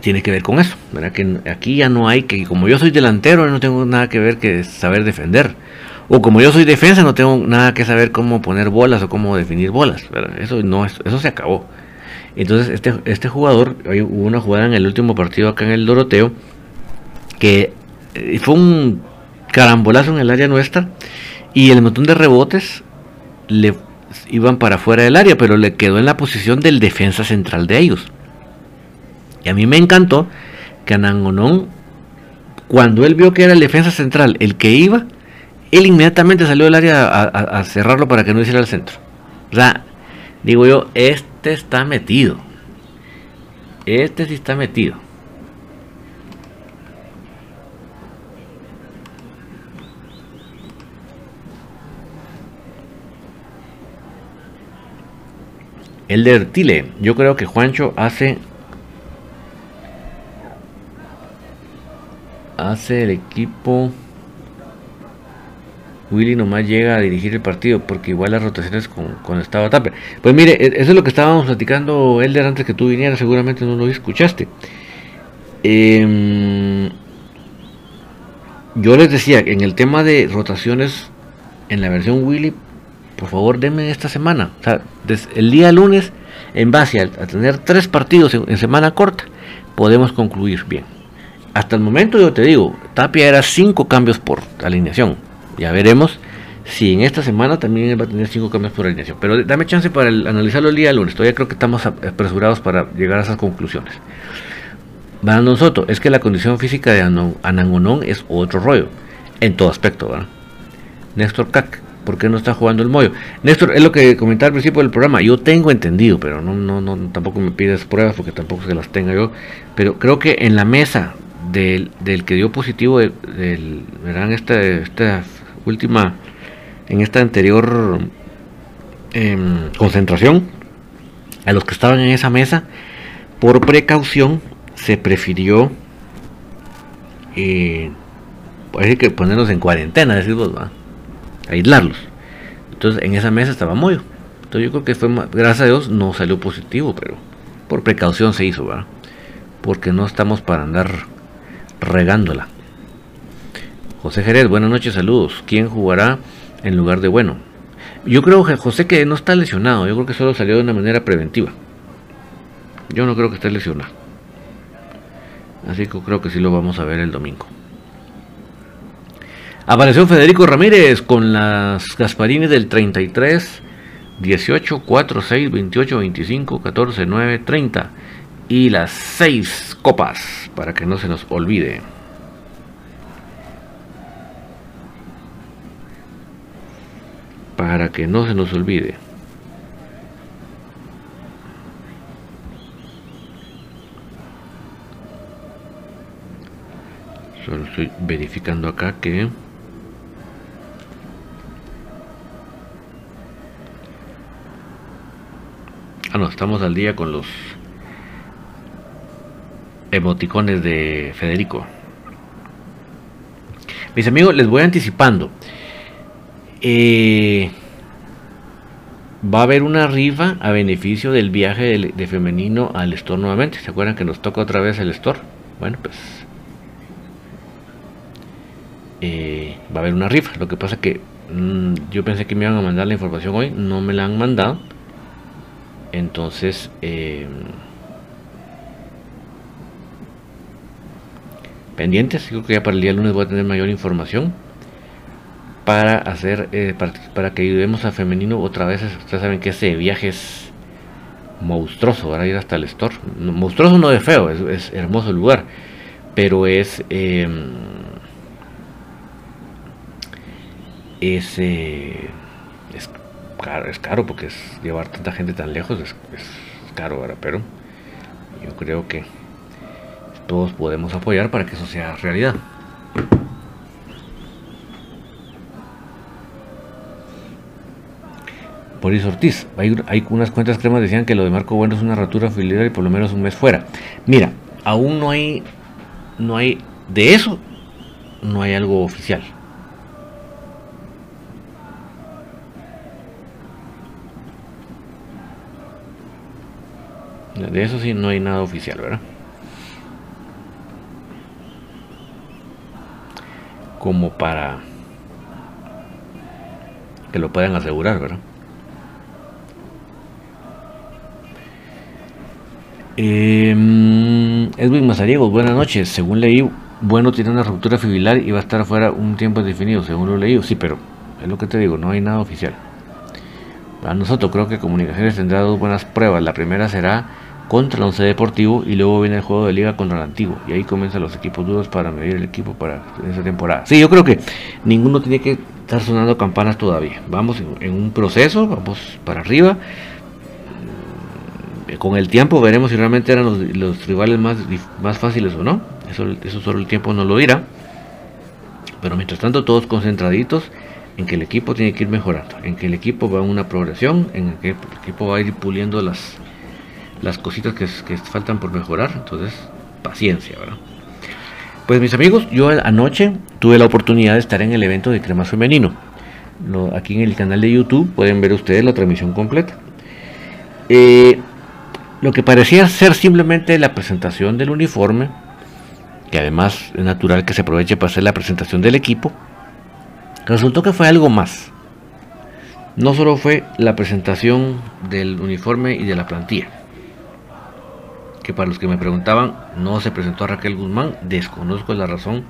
tiene que ver con eso, ¿verdad? Que aquí ya no hay que, como yo soy delantero, no tengo nada que ver que saber defender. O como yo soy defensa, no tengo nada que saber cómo poner bolas o cómo definir bolas. Eso no, eso se acabó. Entonces, este, este jugador, hubo una jugada en el último partido acá en el Doroteo, que eh, fue un carambolazo en el área nuestra, y el montón de rebotes le iban para fuera del área, pero le quedó en la posición del defensa central de ellos. Y a mí me encantó que Anangonón, cuando él vio que era el defensa central el que iba, él inmediatamente salió del área a, a cerrarlo para que no hiciera el centro. O sea, digo yo, este este está metido. Este sí está metido. El de Ertile, yo creo que Juancho hace hace el equipo Willy nomás llega a dirigir el partido porque igual las rotaciones con, con estaba Tapia. Pues mire, e, eso es lo que estábamos platicando Elder antes que tú vinieras, seguramente no lo escuchaste. Em, yo les decía, en el tema de rotaciones en la versión Willy, por favor denme esta semana. O sea, el día lunes, en base a, tener tres partidos en, semana corta, podemos concluir bien. Hasta el momento yo te digo, Tapia era cinco cambios por alineación ya veremos si en esta semana también va a tener cinco cambios por alineación. Pero dame chance para analizarlo el día lunes. Todavía creo que estamos apresurados para llegar a esas conclusiones. Brandon Soto, es que la condición física de Anangonón es otro rollo. En todo aspecto, ¿verdad? Néstor Cac, ¿por qué no está jugando el Moyo? Néstor, es lo que comentaba al principio del programa. Yo tengo entendido, pero no, no, no, tampoco me pides pruebas porque tampoco se las tenga yo. Pero creo que en la mesa del, que dio positivo, del, verán, esta, esta última, en esta anterior em, concentración, a los que estaban en esa mesa, por precaución se prefirió eh, que ponerlos en cuarentena, decimos, aislarlos. Entonces en esa mesa estaba muy Entonces yo creo que fue, gracias a Dios, no salió positivo, pero por precaución se hizo, ¿verdad? Porque no estamos para andar regándola. José Jerez, buenas noches, saludos. ¿Quién jugará en lugar de bueno? Yo creo, José, que no está lesionado. Yo creo que solo salió de una manera preventiva. Yo no creo que esté lesionado. Así que creo que sí lo vamos a ver el domingo. Apareció Federico Ramírez con las Gasparines del 33, 18, 4, 6, 28, 25, 14, 9, 30. Y las 6 copas, para que no se nos olvide. para que no se nos olvide. Solo estoy verificando acá que Ah, no, estamos al día con los emoticones de Federico. Mis amigos, les voy anticipando. Eh, va a haber una rifa a beneficio del viaje de, femenino al store nuevamente. ¿Se acuerdan que nos toca otra vez el store? Bueno, pues eh, va a haber una rifa. Lo que pasa que mm, yo pensé que me iban a mandar la información hoy, no me la han mandado. Entonces, eh, pendientes. Creo que ya para el día lunes voy a tener mayor información. para hacer eh, para, que ayudemos a femenino otra vez ustedes saben que ese viaje es monstruoso ahora ir hasta el store monstruoso no de feo es, hermoso el lugar pero es em, es, eh, es caro porque es llevar tanta gente tan lejos es, caro ahora pero yo creo que todos podemos apoyar para que eso sea realidad Boris Ortiz. Hay, hay, unas cuentas cremas decían que lo de Marco Bueno es una rotura filial y por lo menos un mes fuera. Mira, aún no hay, no hay, de eso, no hay algo oficial. De eso sí no hay nada oficial, ¿verdad? Como para que lo puedan asegurar, ¿verdad? Eh, Edwin Mazariegos, buenas noches. Según leí, Bueno tiene una ruptura fibrilar y va a estar afuera un tiempo definido, según lo leí. Sí, pero es lo que te digo, no hay nada oficial. A nosotros creo que Comunicaciones tendrá dos buenas pruebas. La primera será contra el Once Deportivo y luego viene el juego de liga contra el Antiguo. Y ahí comienzan los equipos duros para medir el equipo para esa temporada. Sí, yo creo que ninguno tiene que estar sonando campanas todavía. Vamos en un proceso, vamos para arriba con el tiempo veremos si realmente eran los, rivales más, más fáciles o no. Eso, eso solo el tiempo nos lo dirá. Pero mientras tanto, todos concentraditos en que el equipo tiene que ir mejorando, en que el equipo va en una progresión, en que el equipo va a ir puliendo las, las cositas que, faltan por mejorar. Entonces, paciencia, ¿verdad? Pues mis amigos, yo anoche tuve la oportunidad de estar en el evento de crema femenino. aquí en el canal de YouTube pueden ver ustedes la transmisión completa. Eh, lo que parecía ser simplemente la presentación del uniforme, que además es natural que se aproveche para hacer la presentación del equipo, resultó que fue algo más. No solo fue la presentación del uniforme y de la plantilla, que para los que me preguntaban, no se presentó a Raquel Guzmán, desconozco la razón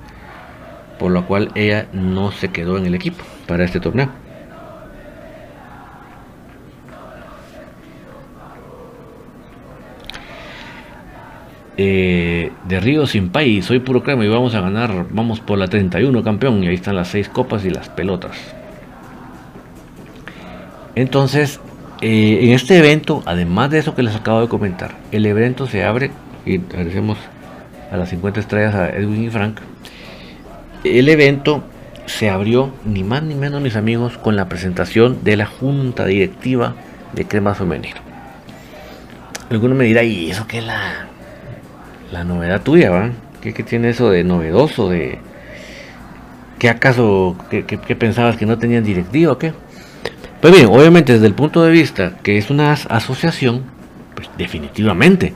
por la cual ella no se quedó en el equipo para este torneo. Eh, de Río Sin País, soy puro crema y vamos a ganar, vamos por la 31 campeón y ahí están las seis copas y las pelotas. Entonces, eh, en este evento, además de eso que les acabo de comentar, el evento se abre y agradecemos a las 50 estrellas a Edwin y Frank. El evento se abrió ni más ni menos, mis amigos, con la presentación de la junta directiva de Crema Femenino. Alguno me dirá, ¿y eso qué es la la novedad tuya, ¿va? ¿Qué, tiene eso de novedoso? De, ¿Qué acaso, qué, pensabas que no tenían directiva o qué? Pues bien, obviamente desde el punto de vista que es una asociación, pues definitivamente,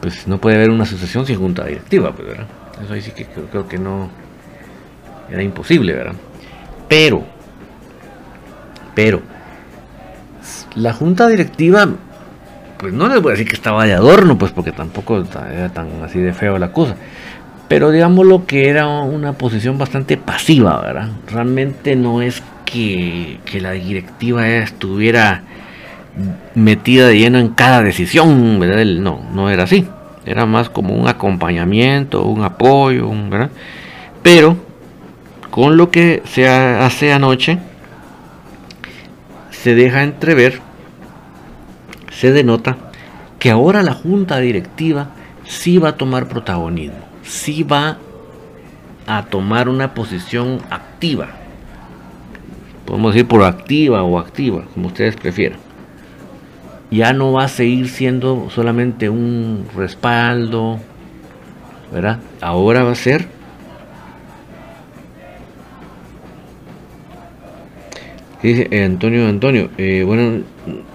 pues no puede haber una asociación sin junta directiva, pues, ¿verdad? Eso ahí sí que creo, que no era imposible, ¿verdad? Pero, pero, la junta directiva pues no les voy a decir que estaba de adorno, pues porque tampoco era tan así de feo la cosa. Pero digamos lo que era una posición bastante pasiva, ¿verdad? Realmente no es que, la directiva estuviera metida de lleno en cada decisión, ¿verdad? No, no era así. Era más como un acompañamiento, un apoyo, ¿verdad? Pero con lo que se hace anoche, se deja entrever se denota que ahora la junta directiva sí va a tomar protagonismo, sí va a tomar una posición activa. Podemos decir proactiva o activa, como ustedes prefieran. Ya no va a seguir siendo solamente un respaldo, ¿verdad? Ahora va a ser dice eh, Antonio Antonio, eh, bueno,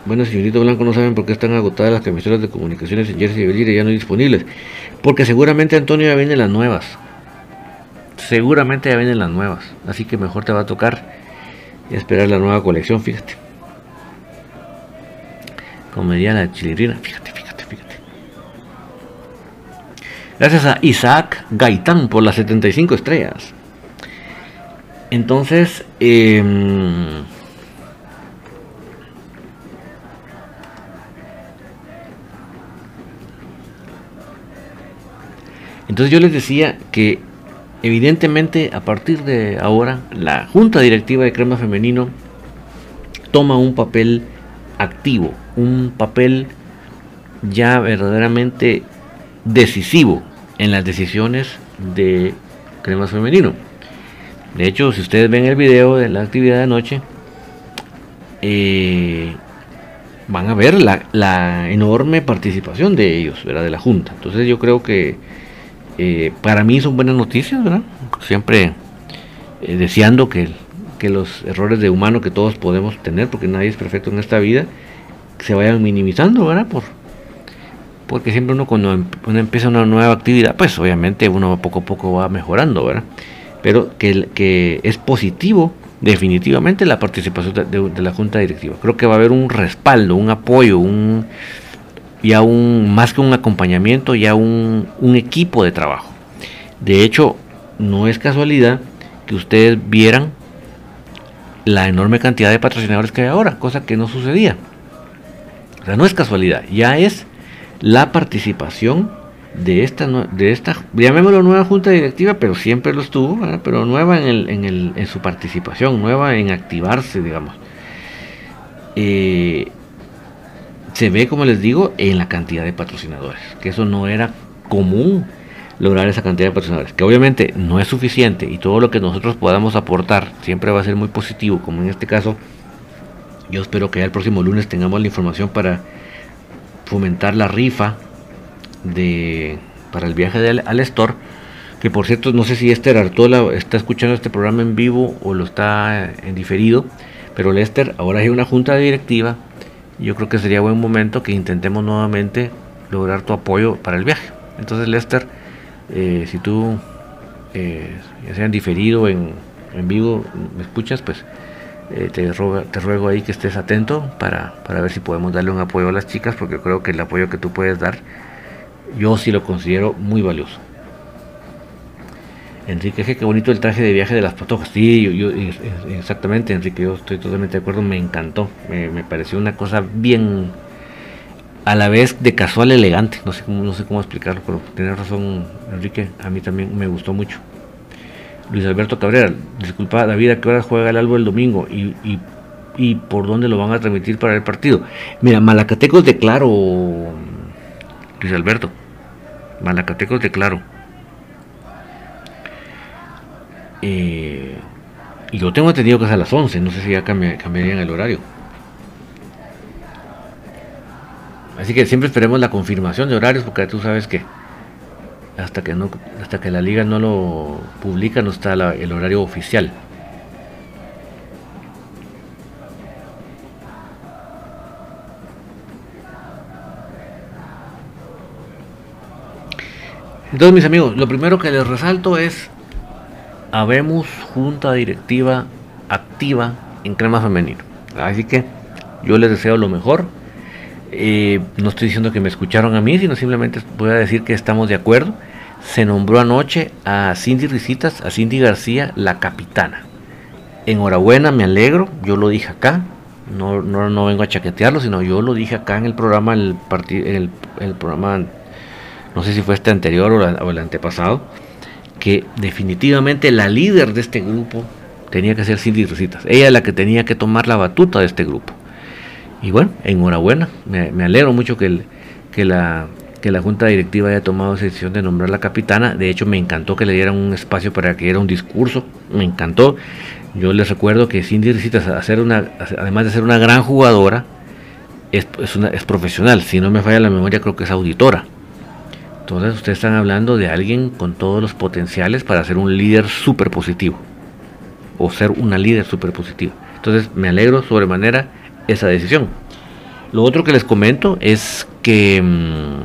bueno, señorito Blanco, no saben por qué están agotadas las camisetas de comunicaciones en Jersey y Belire ya no disponibles. Porque seguramente Antonio ya vienen las nuevas. Seguramente ya vienen las nuevas. Así que mejor te va a tocar esperar la nueva colección, fíjate. Como la chilirina, fíjate, fíjate, fíjate. Gracias a Isaac Gaitán por las 75 estrellas. Entonces, em, entonces yo les decía que evidentemente a partir de ahora la Junta Directiva de Crema Femenino toma un papel activo, un papel ya verdaderamente decisivo en las decisiones de Crema Femenino. De hecho, si ustedes ven el video de la actividad de anoche, eh, van a ver la, enorme participación de ellos, de la Junta. Entonces yo creo que eh, para mí son buenas noticias, ¿verdad? Siempre eh, deseando que, que, los errores de humano que todos podemos tener, porque nadie es perfecto en esta vida, se vayan minimizando, ¿verdad? Por, porque siempre uno cuando em, uno empieza una nueva actividad, pues obviamente uno poco a poco va mejorando, ¿verdad? pero que, que es positivo definitivamente la participación de, la junta directiva. Creo que va a haber un respaldo, un apoyo, un ya un más que un acompañamiento, ya un, un equipo de trabajo. De hecho, no es casualidad que ustedes vieran la enorme cantidad de patrocinadores que hay ahora, cosa que no sucedía. O sea, no es casualidad, ya es la participación de esta, de esta llamémoslo nueva junta directiva, pero siempre lo estuvo, pero nueva en, el, en, el, en, su participación, nueva en activarse, digamos. Eh, se ve, como les digo, en la cantidad de patrocinadores, que eso no era común lograr esa cantidad de patrocinadores, que obviamente no es suficiente y todo lo que nosotros podamos aportar siempre va a ser muy positivo, como en este caso, yo espero que ya el próximo lunes tengamos la información para fomentar la rifa de para el viaje de, al store. Que por cierto, no sé si Esther Artola está escuchando este programa en vivo o lo está en diferido. Pero Lester, ahora hay una junta directiva. Yo creo que sería buen momento que intentemos nuevamente lograr tu apoyo para el viaje. Entonces, Lester, eh, si tú, eh, ya sea en diferido en, en vivo, me escuchas, pues eh, te, te ruego ahí que estés atento para, para ver si podemos darle un apoyo a las chicas, porque creo que el apoyo que tú puedes dar yo sí lo considero muy valioso. Enrique, qué bonito el traje de viaje de las patojas. Sí, yo, exactamente, Enrique, yo estoy totalmente de acuerdo, me encantó. Me, pareció una cosa bien, a la vez de casual elegante. No sé cómo, no sé cómo explicarlo, pero tienes razón, Enrique, a mí también me gustó mucho. Luis Alberto Cabrera, disculpa, David, ¿a qué hora juega el albo el domingo? Y, y, y por dónde lo van a transmitir para el partido. Mira, Malacatecos de Claro, Luis Alberto. Malacatecos de Claro. Eh, yo tengo entendido que es a las 11, no sé si ya cambiarían el horario. Así que siempre esperemos la confirmación de horarios porque tú sabes que hasta que no hasta que la liga no lo publica no está el horario oficial. Entonces, mis amigos, lo primero que les resalto es, habemos junta directiva activa en Crema Femenino. Así que yo les deseo lo mejor. Eh, no estoy diciendo que me escucharon a mí, sino simplemente voy a decir que estamos de acuerdo. Se nombró anoche a Cindy Risitas, a Cindy García, la capitana. Enhorabuena, me alegro, yo lo dije acá, no, no, no vengo a chaquetearlo, sino yo lo dije acá en el programa, el, el, el programa no sé si fue este anterior o, el antepasado, que definitivamente la líder de este grupo tenía que ser Cindy Rositas. Ella es la que tenía que tomar la batuta de este grupo. Y bueno, enhorabuena, me, alegro mucho que, la, que la junta directiva haya tomado esa decisión de nombrar la capitana. De hecho, me encantó que le dieran un espacio para que diera un discurso. Me encantó. Yo les recuerdo que Cindy Rositas, además de ser una gran jugadora, es profesional. Si no me falla la memoria, creo que es auditora. Entonces ustedes están hablando de alguien con todos los potenciales para ser un líder súper positivo. O ser una líder súper positiva. Entonces me alegro sobremanera esa decisión. Lo otro que les comento es que mm,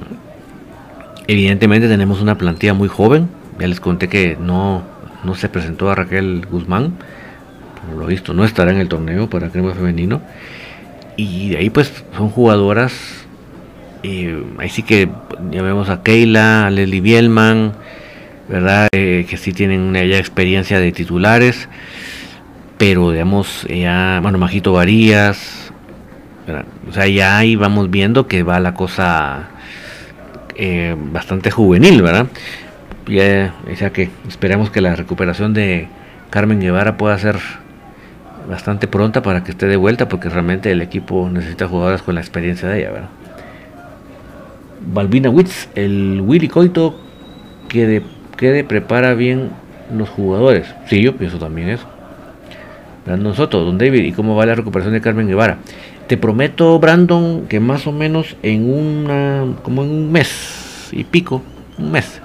evidentemente tenemos una plantilla muy joven. Ya les conté que no, no se presentó a Raquel Guzmán. Por lo visto no estará en el torneo para crema femenino. Y de ahí pues son jugadoras ahí sí que ya vemos a Keila, a Leslie Bielman, ¿verdad? Eh, que sí tienen una ya experiencia de titulares. pero digamos, ya, bueno, Majito Varías, o sea, ya ahí vamos viendo que va la cosa eh, bastante juvenil, ¿verdad? Ya, o sea que esperemos que la recuperación de Carmen Guevara pueda ser bastante pronta para que esté de vuelta, porque realmente el equipo necesita jugadoras con la experiencia de ella, ¿verdad? Balbina Witz, el Willy Coito que quede prepara bien los jugadores. Sí, yo pienso también eso. Nosotros, don David, ¿y cómo va la recuperación de Carmen Guevara? Te prometo, Brandon, que más o menos en una, como en un mes y pico, un mes,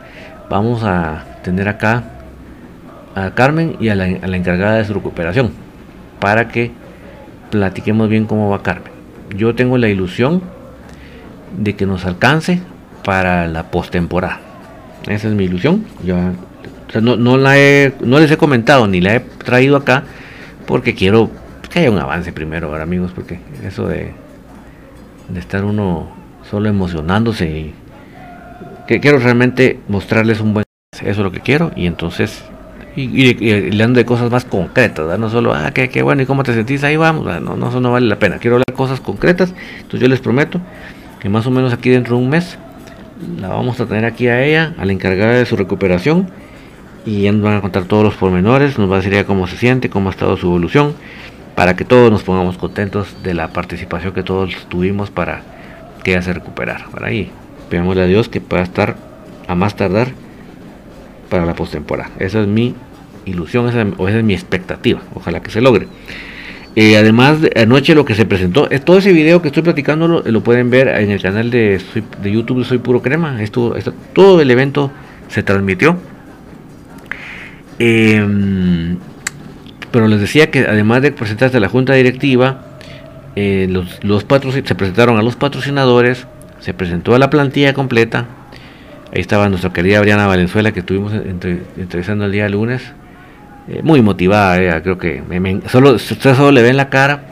vamos a tener acá a Carmen y a la encargada de su recuperación para que platiquemos bien cómo va Carmen. Yo tengo la ilusión de que nos alcance para la postemporada. Esa es mi ilusión. Ya, no, no, la he, no les he comentado ni la he traído acá porque quiero que haya un avance primero, ahora amigos, porque eso de, de estar uno solo emocionándose y que quiero realmente mostrarles un buen eso es lo que quiero y entonces y, y, hablando de cosas más concretas, no solo, ah, qué, qué, bueno, ¿y cómo te sentís? Ahí vamos, no, no, eso no vale la pena. Quiero hablar cosas concretas, entonces yo les prometo que más o menos aquí dentro de un mes la vamos a tener aquí a ella, a la encargada de su recuperación, y ya nos van a contar todos los pormenores, nos va a decir ya cómo se siente, cómo ha estado su evolución, para que todos nos pongamos contentos de la participación que todos tuvimos para que ella se recuperara. Para ahí, pedimosle a Dios que pueda estar a más tardar para la postemporada. Esa es mi ilusión, o esa es mi expectativa. Ojalá que se logre. Eh, además, de, anoche lo que se presentó, es todo ese video que estoy platicando lo, pueden ver en el canal de, de YouTube Soy Puro Crema. Esto, esto, todo el evento se transmitió. Eh, pero les decía que además de presentarse a la junta directiva, eh, los, los se presentaron a los patrocinadores, se presentó a la plantilla completa. Ahí estaba nuestra querida Briana Valenzuela que estuvimos entre, entrevistando el día lunes eh, muy motivada, creo que solo, usted solo le ven la cara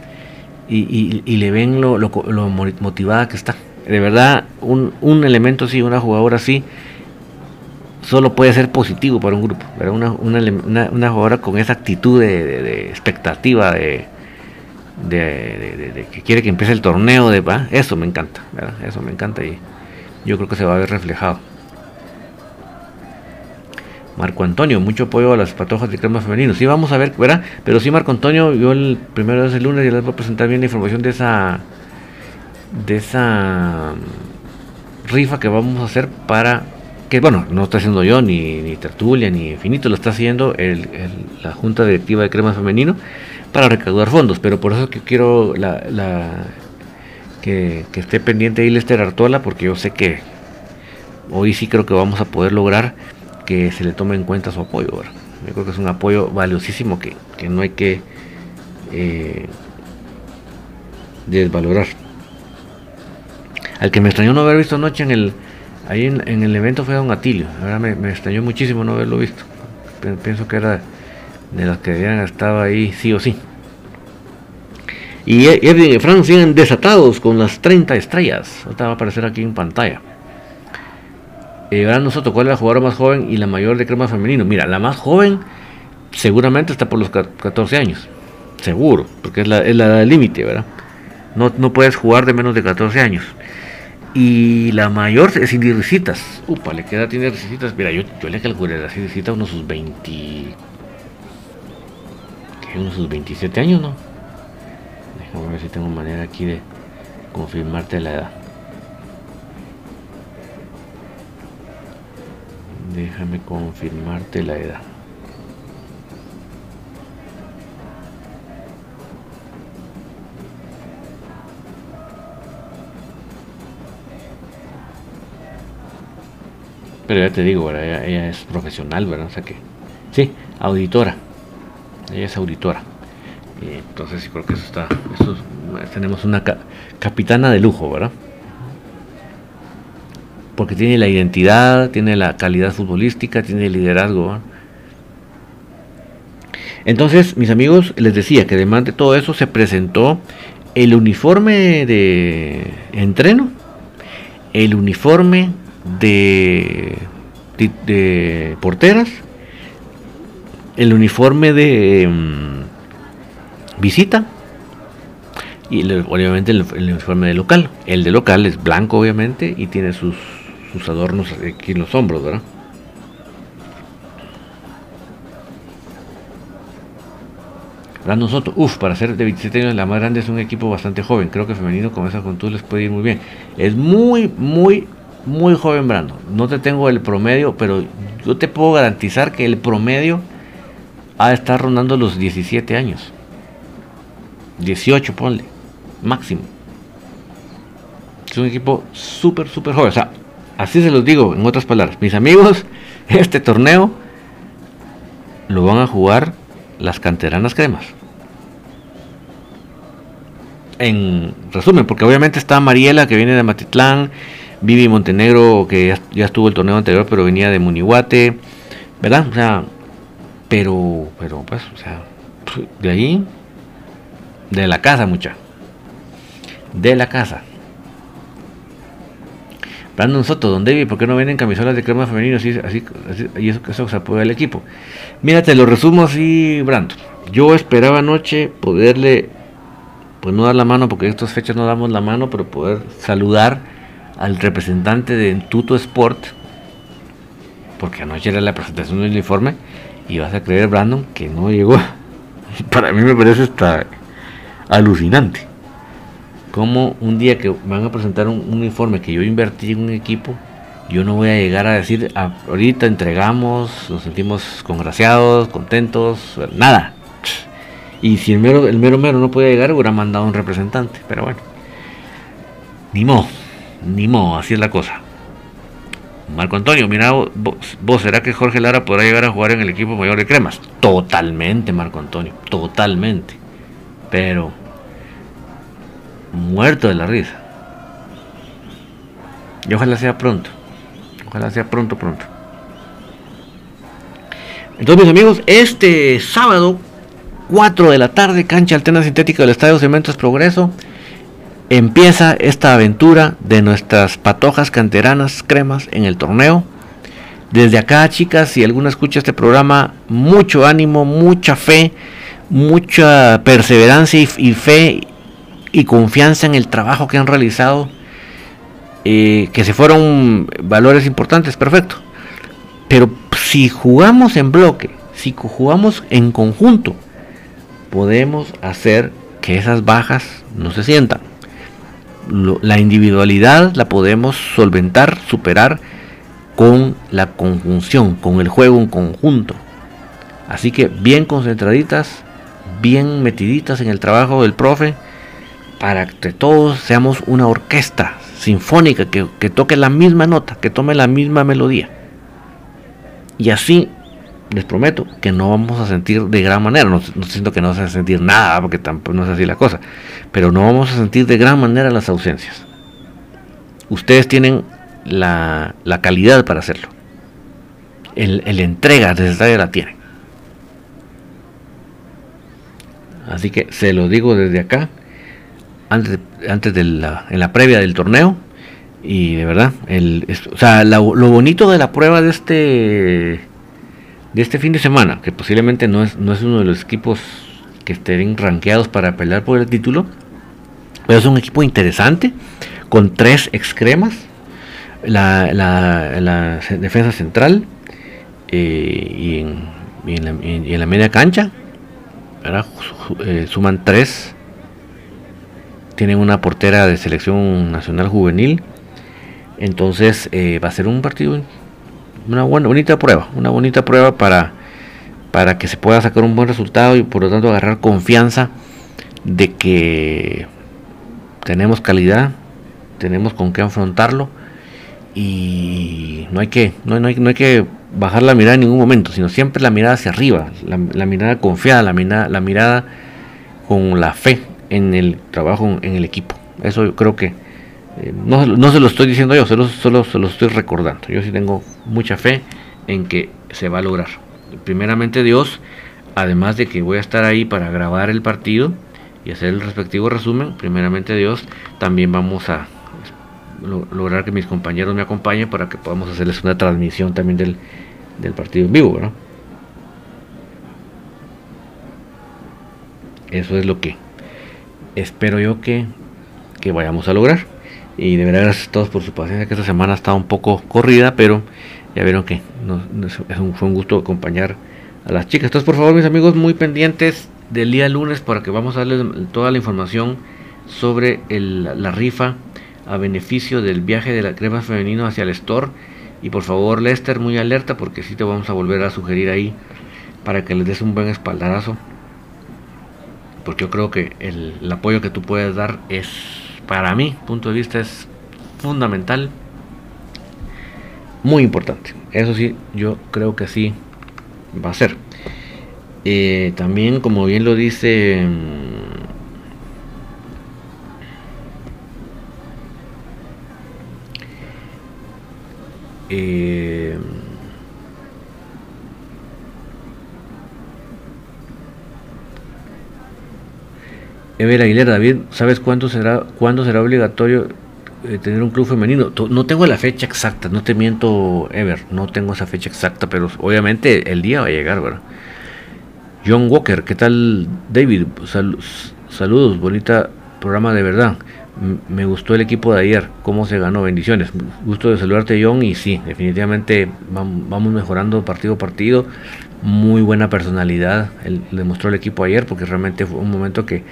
y, le ven lo, motivada que está. De verdad, un, un, elemento así, una jugadora así, solo puede ser positivo para un grupo. Una, una, una, jugadora con esa actitud de, expectativa, de, de, que quiere que empiece el torneo, de eso me encanta, eso me encanta y yo creo que se va a ver reflejado. Marco Antonio, mucho apoyo a las patojas de crema femenino. Sí, vamos a ver, ¿verdad? Pero sí, Marco Antonio, yo el primero de el lunes ya les voy a presentar bien la información de esa de esa rifa que vamos a hacer para que bueno, no está haciendo yo, ni, ni Tertulia, ni Infinito, lo está haciendo el, la Junta Directiva de Crema Femenino para recaudar fondos, pero por eso que quiero la que, que, esté pendiente ahí Lester Artola, porque yo sé que hoy sí creo que vamos a poder lograr que se le tome en cuenta su apoyo. Yo creo que es un apoyo valiosísimo que, no hay que eh, desvalorar. Al que me extrañó no haber visto anoche en el ahí en, el evento fue Don Atilio. Ahora me, me, extrañó muchísimo no haberlo visto. Pienso que era de las que habían estado ahí sí o sí. Y Edwin y Frank siguen desatados con las 30 estrellas. Ahorita va a aparecer aquí en pantalla. Eh, ahora nosotros, ¿cuál es la jugadora más joven y la mayor de crema femenino? Mira, la más joven seguramente está por los 14 años. Seguro, porque es la, es edad límite, ¿verdad? No, no puedes jugar de menos de 14 años. Y la mayor es Cindy Risitas. Upa, le queda tiene Risitas. Mira, yo, yo le calculé a Cindy Risitas unos sus 20. ¿qué? Unos sus 27 años, ¿no? Déjame ver si tengo manera aquí de confirmarte la edad. Déjame confirmarte la edad. Pero ya te digo, ella, es profesional, ¿verdad? O sea que, sí, auditora. Ella es auditora. Entonces sí creo que eso está, tenemos una capitana de lujo, ¿verdad? Porque tiene la identidad, tiene la calidad futbolística, tiene el liderazgo. Entonces, mis amigos, les decía que además de todo eso se presentó el uniforme de entreno, el uniforme de, de, porteras, el uniforme de, visita y obviamente el, uniforme de local. El de local es blanco, obviamente, y tiene sus, sus adornos aquí en los hombros, ¿verdad? Brandon Soto, uff, para ser de 27 años la más grande es un equipo bastante joven. Creo que femenino con esa juventud les puede ir muy bien. Es muy, muy, muy joven Brandon. No te tengo el promedio, pero yo te puedo garantizar que el promedio ha de estar rondando los 17 años. 18, ponle máximo. Es un equipo súper, súper joven. O sea, así se los digo, en otras palabras. Mis amigos, este torneo lo van a jugar las canteranas cremas. En resumen, porque obviamente está Mariela que viene de Matitlán, Vivi Montenegro que ya, estuvo el torneo anterior pero venía de Munihuate, ¿verdad? O sea, pero, pero pues, o sea, de ahí, de la casa mucha de la casa. Brandon Soto, Don David, ¿por qué no vienen camisolas de crema femenino así, y eso, eso se apoya al equipo? Mira, te lo resumo así, Brandon. Yo esperaba anoche poderle, pues no dar la mano, porque en estas fechas no damos la mano, pero poder saludar al representante de Tuto Sport, porque anoche era la presentación del uniforme, y vas a creer, Brandon, que no llegó. Para mí me parece hasta alucinante como un día que van a presentar un, uniforme que yo invertí en un equipo, yo no voy a llegar a decir, ah, ahorita entregamos, nos sentimos congraciados, contentos, nada. Y si el mero, el mero mero no puede llegar, hubiera mandado un representante. Pero bueno, ni modo, ni modo, así es la cosa. Marco Antonio, mira vos, ¿será que Jorge Lara podrá llegar a jugar en el equipo mayor de cremas? Totalmente, Marco Antonio, totalmente. Pero muerto de la risa. Y ojalá sea pronto. Ojalá sea pronto, pronto. Entonces, mis amigos, este sábado, 4 de la tarde, cancha alterna sintética del Estadio Cementos Progreso, empieza esta aventura de nuestras patojas canteranas cremas en el torneo. Desde acá, chicas, si alguna escucha este programa, mucho ánimo, mucha fe, mucha perseverancia y, y fe y confianza en el trabajo que han realizado, eh, que se fueron valores importantes, perfecto. Pero si jugamos en bloque, si jugamos en conjunto, podemos hacer que esas bajas no se sientan. la individualidad la podemos solventar, superar con la conjunción, con el juego en conjunto. Así que bien concentraditas, bien metiditas en el trabajo del profe para que todos seamos una orquesta sinfónica que, toque la misma nota, que tome la misma melodía. Y así les prometo que no vamos a sentir de gran manera, no, siento que no vamos a sentir nada, porque tampoco no es así la cosa, pero no vamos a sentir de gran manera las ausencias. Ustedes tienen la, calidad para hacerlo. El, el entrega desde la tienen. Así que se lo digo desde acá antes, antes de la, en la previa del torneo. Y de verdad, el, o sea, lo, bonito de la prueba de este de este fin de semana, que posiblemente no es, no es uno de los equipos que estén rankeados para pelear por el título, pero es un equipo interesante, con tres excremas, la, la, defensa central eh, y, en, la, media cancha, eh, suman tres tienen una portera de selección nacional juvenil. Entonces eh, va a ser un partido, una buena, bonita prueba, una bonita prueba para, para que se pueda sacar un buen resultado y por lo tanto agarrar confianza de que tenemos calidad, tenemos con qué afrontarlo y no hay que, no, hay, no hay que bajar la mirada en ningún momento, sino siempre la mirada hacia arriba, la, mirada confiada, la la mirada con la fe en el trabajo en el equipo. Eso yo creo que eh, no, se lo estoy diciendo yo, solo, solo se lo estoy recordando. Yo sí tengo mucha fe en que se va a lograr. Primeramente Dios, además de que voy a estar ahí para grabar el partido y hacer el respectivo resumen, primeramente Dios, también vamos a lograr que mis compañeros me acompañen para que podamos hacerles una transmisión también del, del partido en vivo. Eso es lo que espero yo que, que vayamos a lograr. Y de verdad gracias a todos por su paciencia, que esta semana está un poco corrida, pero ya vieron que es un, fue un gusto acompañar a las chicas. Entonces, por favor, mis amigos, muy pendientes del día lunes para que vamos a darles toda la información sobre la rifa a beneficio del viaje de la crema femenino hacia el store. Y por favor, Lester, muy alerta porque si te vamos a volver a sugerir ahí para que les des un buen espaldarazo. Porque yo creo que el, apoyo que tú puedes dar es, para mí, punto de vista, es fundamental. Muy importante. Eso sí, yo creo que sí va a ser. Eh, también, como bien lo dice mm, eh, Ever Aguilera, David, ¿sabes cuándo será, cuándo será obligatorio eh, tener un club femenino. No tengo la fecha exacta, no te miento, Ever, no tengo esa fecha exacta, pero obviamente el día va a llegar, ¿verdad? John Walker, ¿qué tal, David? saludos, bonita programa de verdad. me gustó el equipo de ayer, cómo se ganó, bendiciones. Gusto de saludarte, John, y sí, definitivamente vamos mejorando partido a partido. Muy buena personalidad, él, demostró el equipo ayer, porque realmente fue un momento que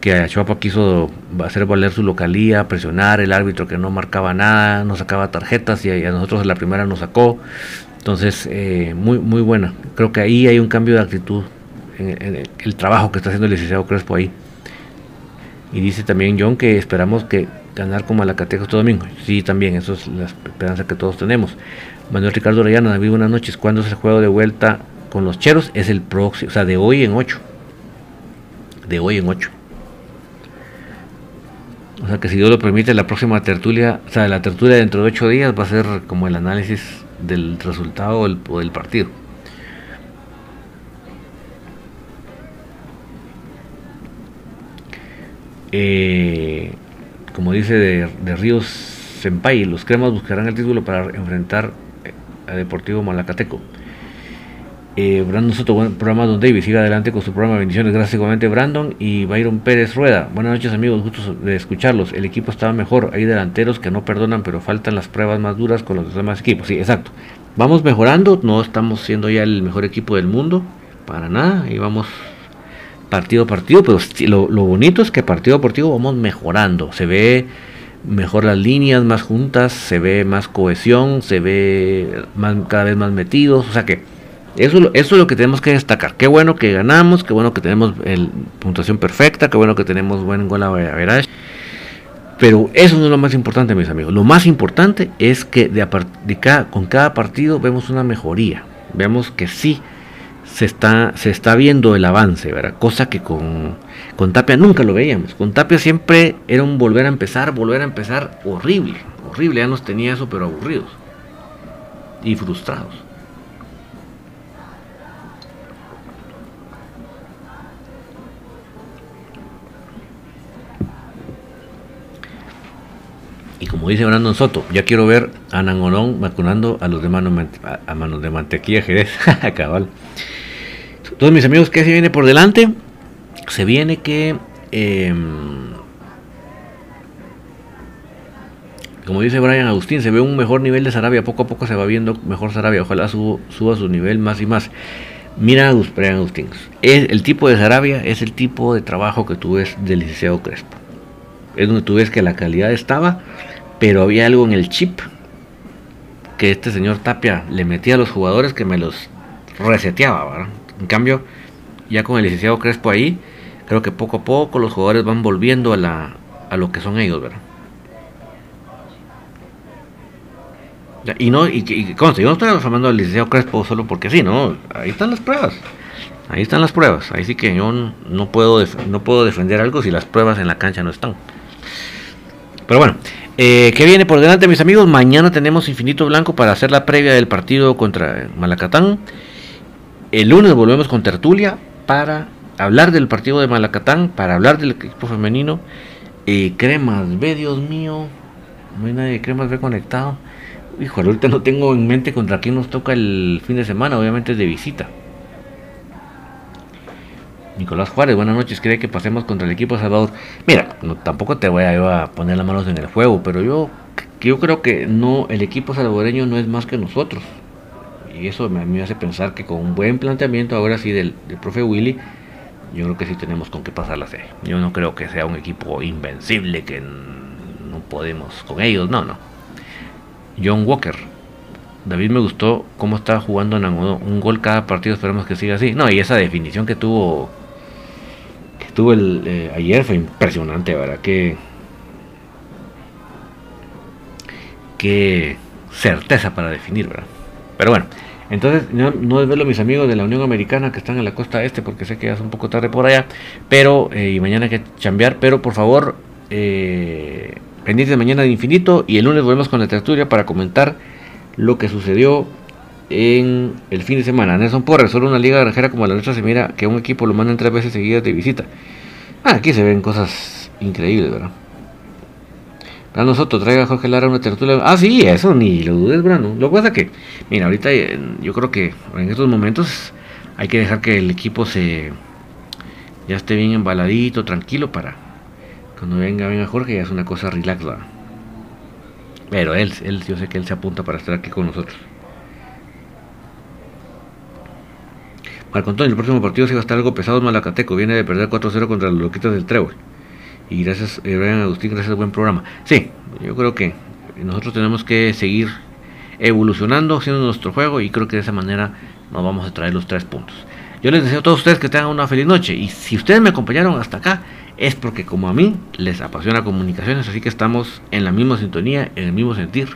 que Achuapa quiso hacer valer su localía, presionar el árbitro que no marcaba nada, no sacaba tarjetas y a nosotros la primera nos sacó. Entonces, eh, muy, muy buena. Creo que ahí hay un cambio de actitud en, el trabajo que está haciendo el licenciado Crespo ahí. Y dice también John que esperamos que ganar como Malacateco este domingo. Sí, también, eso es la esperanza que todos tenemos. Manuel Ricardo Reyana, David, buenas noches. ¿Cuándo es el juego de vuelta con los cheros? Es el próximo, o sea, de hoy en 8. De hoy en 8. O sea que si Dios lo permite, la próxima tertulia, o sea, la tertulia dentro de ocho días va a ser como el análisis del resultado o del partido. Eh, como dice de, de, Ríos Senpai, los cremas buscarán el título para enfrentar a Deportivo Malacateco. Eh, Brandon Soto, buen programa Don David, siga adelante con su programa, bendiciones, gracias igualmente Brandon y Byron Pérez Rueda, buenas noches amigos, gusto de escucharlos, el equipo estaba mejor, hay delanteros que no perdonan, pero faltan las pruebas más duras con los demás equipos, sí, exacto, vamos mejorando, no estamos siendo ya el mejor equipo del mundo, para nada, y vamos partido a partido, pero lo, bonito es que partido a partido vamos mejorando, se ve mejor las líneas más juntas, se ve más cohesión, se ve cada vez más metidos, o sea que eso, eso es lo que tenemos que destacar. Qué bueno que ganamos, qué bueno que tenemos el, puntuación perfecta, qué bueno que tenemos buen gol a average. Pero eso no es lo más importante, mis amigos. Lo más importante es que de, con cada partido vemos una mejoría. Vemos que sí se está, se está viendo el avance, ¿verdad? Cosa que con, con Tapia nunca lo veíamos. Con Tapia siempre era un volver a empezar, volver a empezar horrible. Horrible, ya nos tenía eso, pero aburridos y frustrados. Dice Brandon Soto, ya quiero ver a Nangolón vacunando a los de manos, a, manos de mantequilla Jerez. Cabal. Todos mis amigos, ¿qué se viene por delante? Se viene que... Em, como dice Brian Agustín, se ve un mejor nivel de Sarabia. Poco a poco se va viendo mejor Sarabia. Ojalá suba su nivel más y más. Mira, Brian Agustín, el tipo de Sarabia es el tipo de trabajo que tú ves del licenciado Crespo es donde tú ves que la calidad estaba, pero había algo en el chip que este señor Tapia le metía a los jugadores que me los reseteaba, En cambio, ya con el licenciado Crespo ahí, creo que poco a poco los jugadores van volviendo a, la, a lo que son ellos, ¿verdad? Y no, y, y conste, yo no estoy afamando al licenciado Crespo solo porque sí, no, ahí están las pruebas. Ahí están las pruebas. Ahí sí que yo no puedo, no puedo defender algo si las pruebas en la cancha no están. Pero bueno, eh, ¿qué viene por delante, mis amigos? Mañana tenemos Infinito Blanco para hacer la previa del partido contra Malacatán. El lunes volvemos con Tertulia para hablar del partido de Malacatán, para hablar del equipo femenino. Eh, Cremas ve, Dios mío. No hay nadie de Cremas ve conectado. Hijo, ahorita no tengo en mente contra quién nos toca el fin de semana. Obviamente es de visita. Nicolás Juárez, buenas noches. ¿Cree que pasemos contra el equipo Salvador? Mira, tampoco te voy a, poner las manos en el fuego, pero yo, creo que el equipo salvadoreño no es más que nosotros. Y eso me, hace pensar que con un buen planteamiento ahora sí del, del profe Willy, yo creo que sí tenemos con qué pasar la serie. Yo no creo que sea un equipo invencible, que no podemos con ellos, no, no. John Walker. David me gustó cómo está jugando en un gol cada partido, esperemos que siga así. No, y esa definición que tuvo tuvo el, eh, ayer fue impresionante, ¿verdad? Que qué certeza para definir, ¿verdad? Pero bueno, entonces, no, no desvelo mis amigos de la Unión Americana que están en la costa este, porque sé que ya es un poco tarde por allá, pero, eh, y mañana hay que chambear, pero por favor, eh, pendientes mañana de infinito, y el lunes volvemos con la tertulia para comentar lo que sucedió en el fin de semana. Nelson Porres, solo una liga granjera como la nuestra se mira que un equipo lo mandan tres veces seguidas de visita. Ah, aquí se ven cosas increíbles, ¿verdad? A nosotros traiga a Jorge Lara una tertulia. Ah, sí, eso ni lo dudes, Brano. Lo que pasa que, mira, ahorita eh, yo creo que en estos momentos hay que dejar que el equipo se ya esté bien embaladito, tranquilo para cuando venga, venga Jorge, ya es una cosa relax. Pero él, él, yo sé que él se apunta para estar aquí con nosotros. Marco Antonio, el próximo partido se va a estar algo pesado Malacateco. Viene de perder 4-0 contra los loquitos del Trébol. Y gracias, eh, Brian Agustín, gracias buen programa. Sí, yo creo que nosotros tenemos que seguir evolucionando, haciendo nuestro juego y creo que de esa manera nos vamos a traer los tres puntos. Yo les deseo a todos ustedes que tengan una feliz noche y si ustedes me acompañaron hasta acá es porque como a mí les apasiona comunicaciones, así que estamos en la misma sintonía, en el mismo sentir,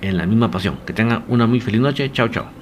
en la misma pasión. Que tengan una muy feliz noche. Chao, chao.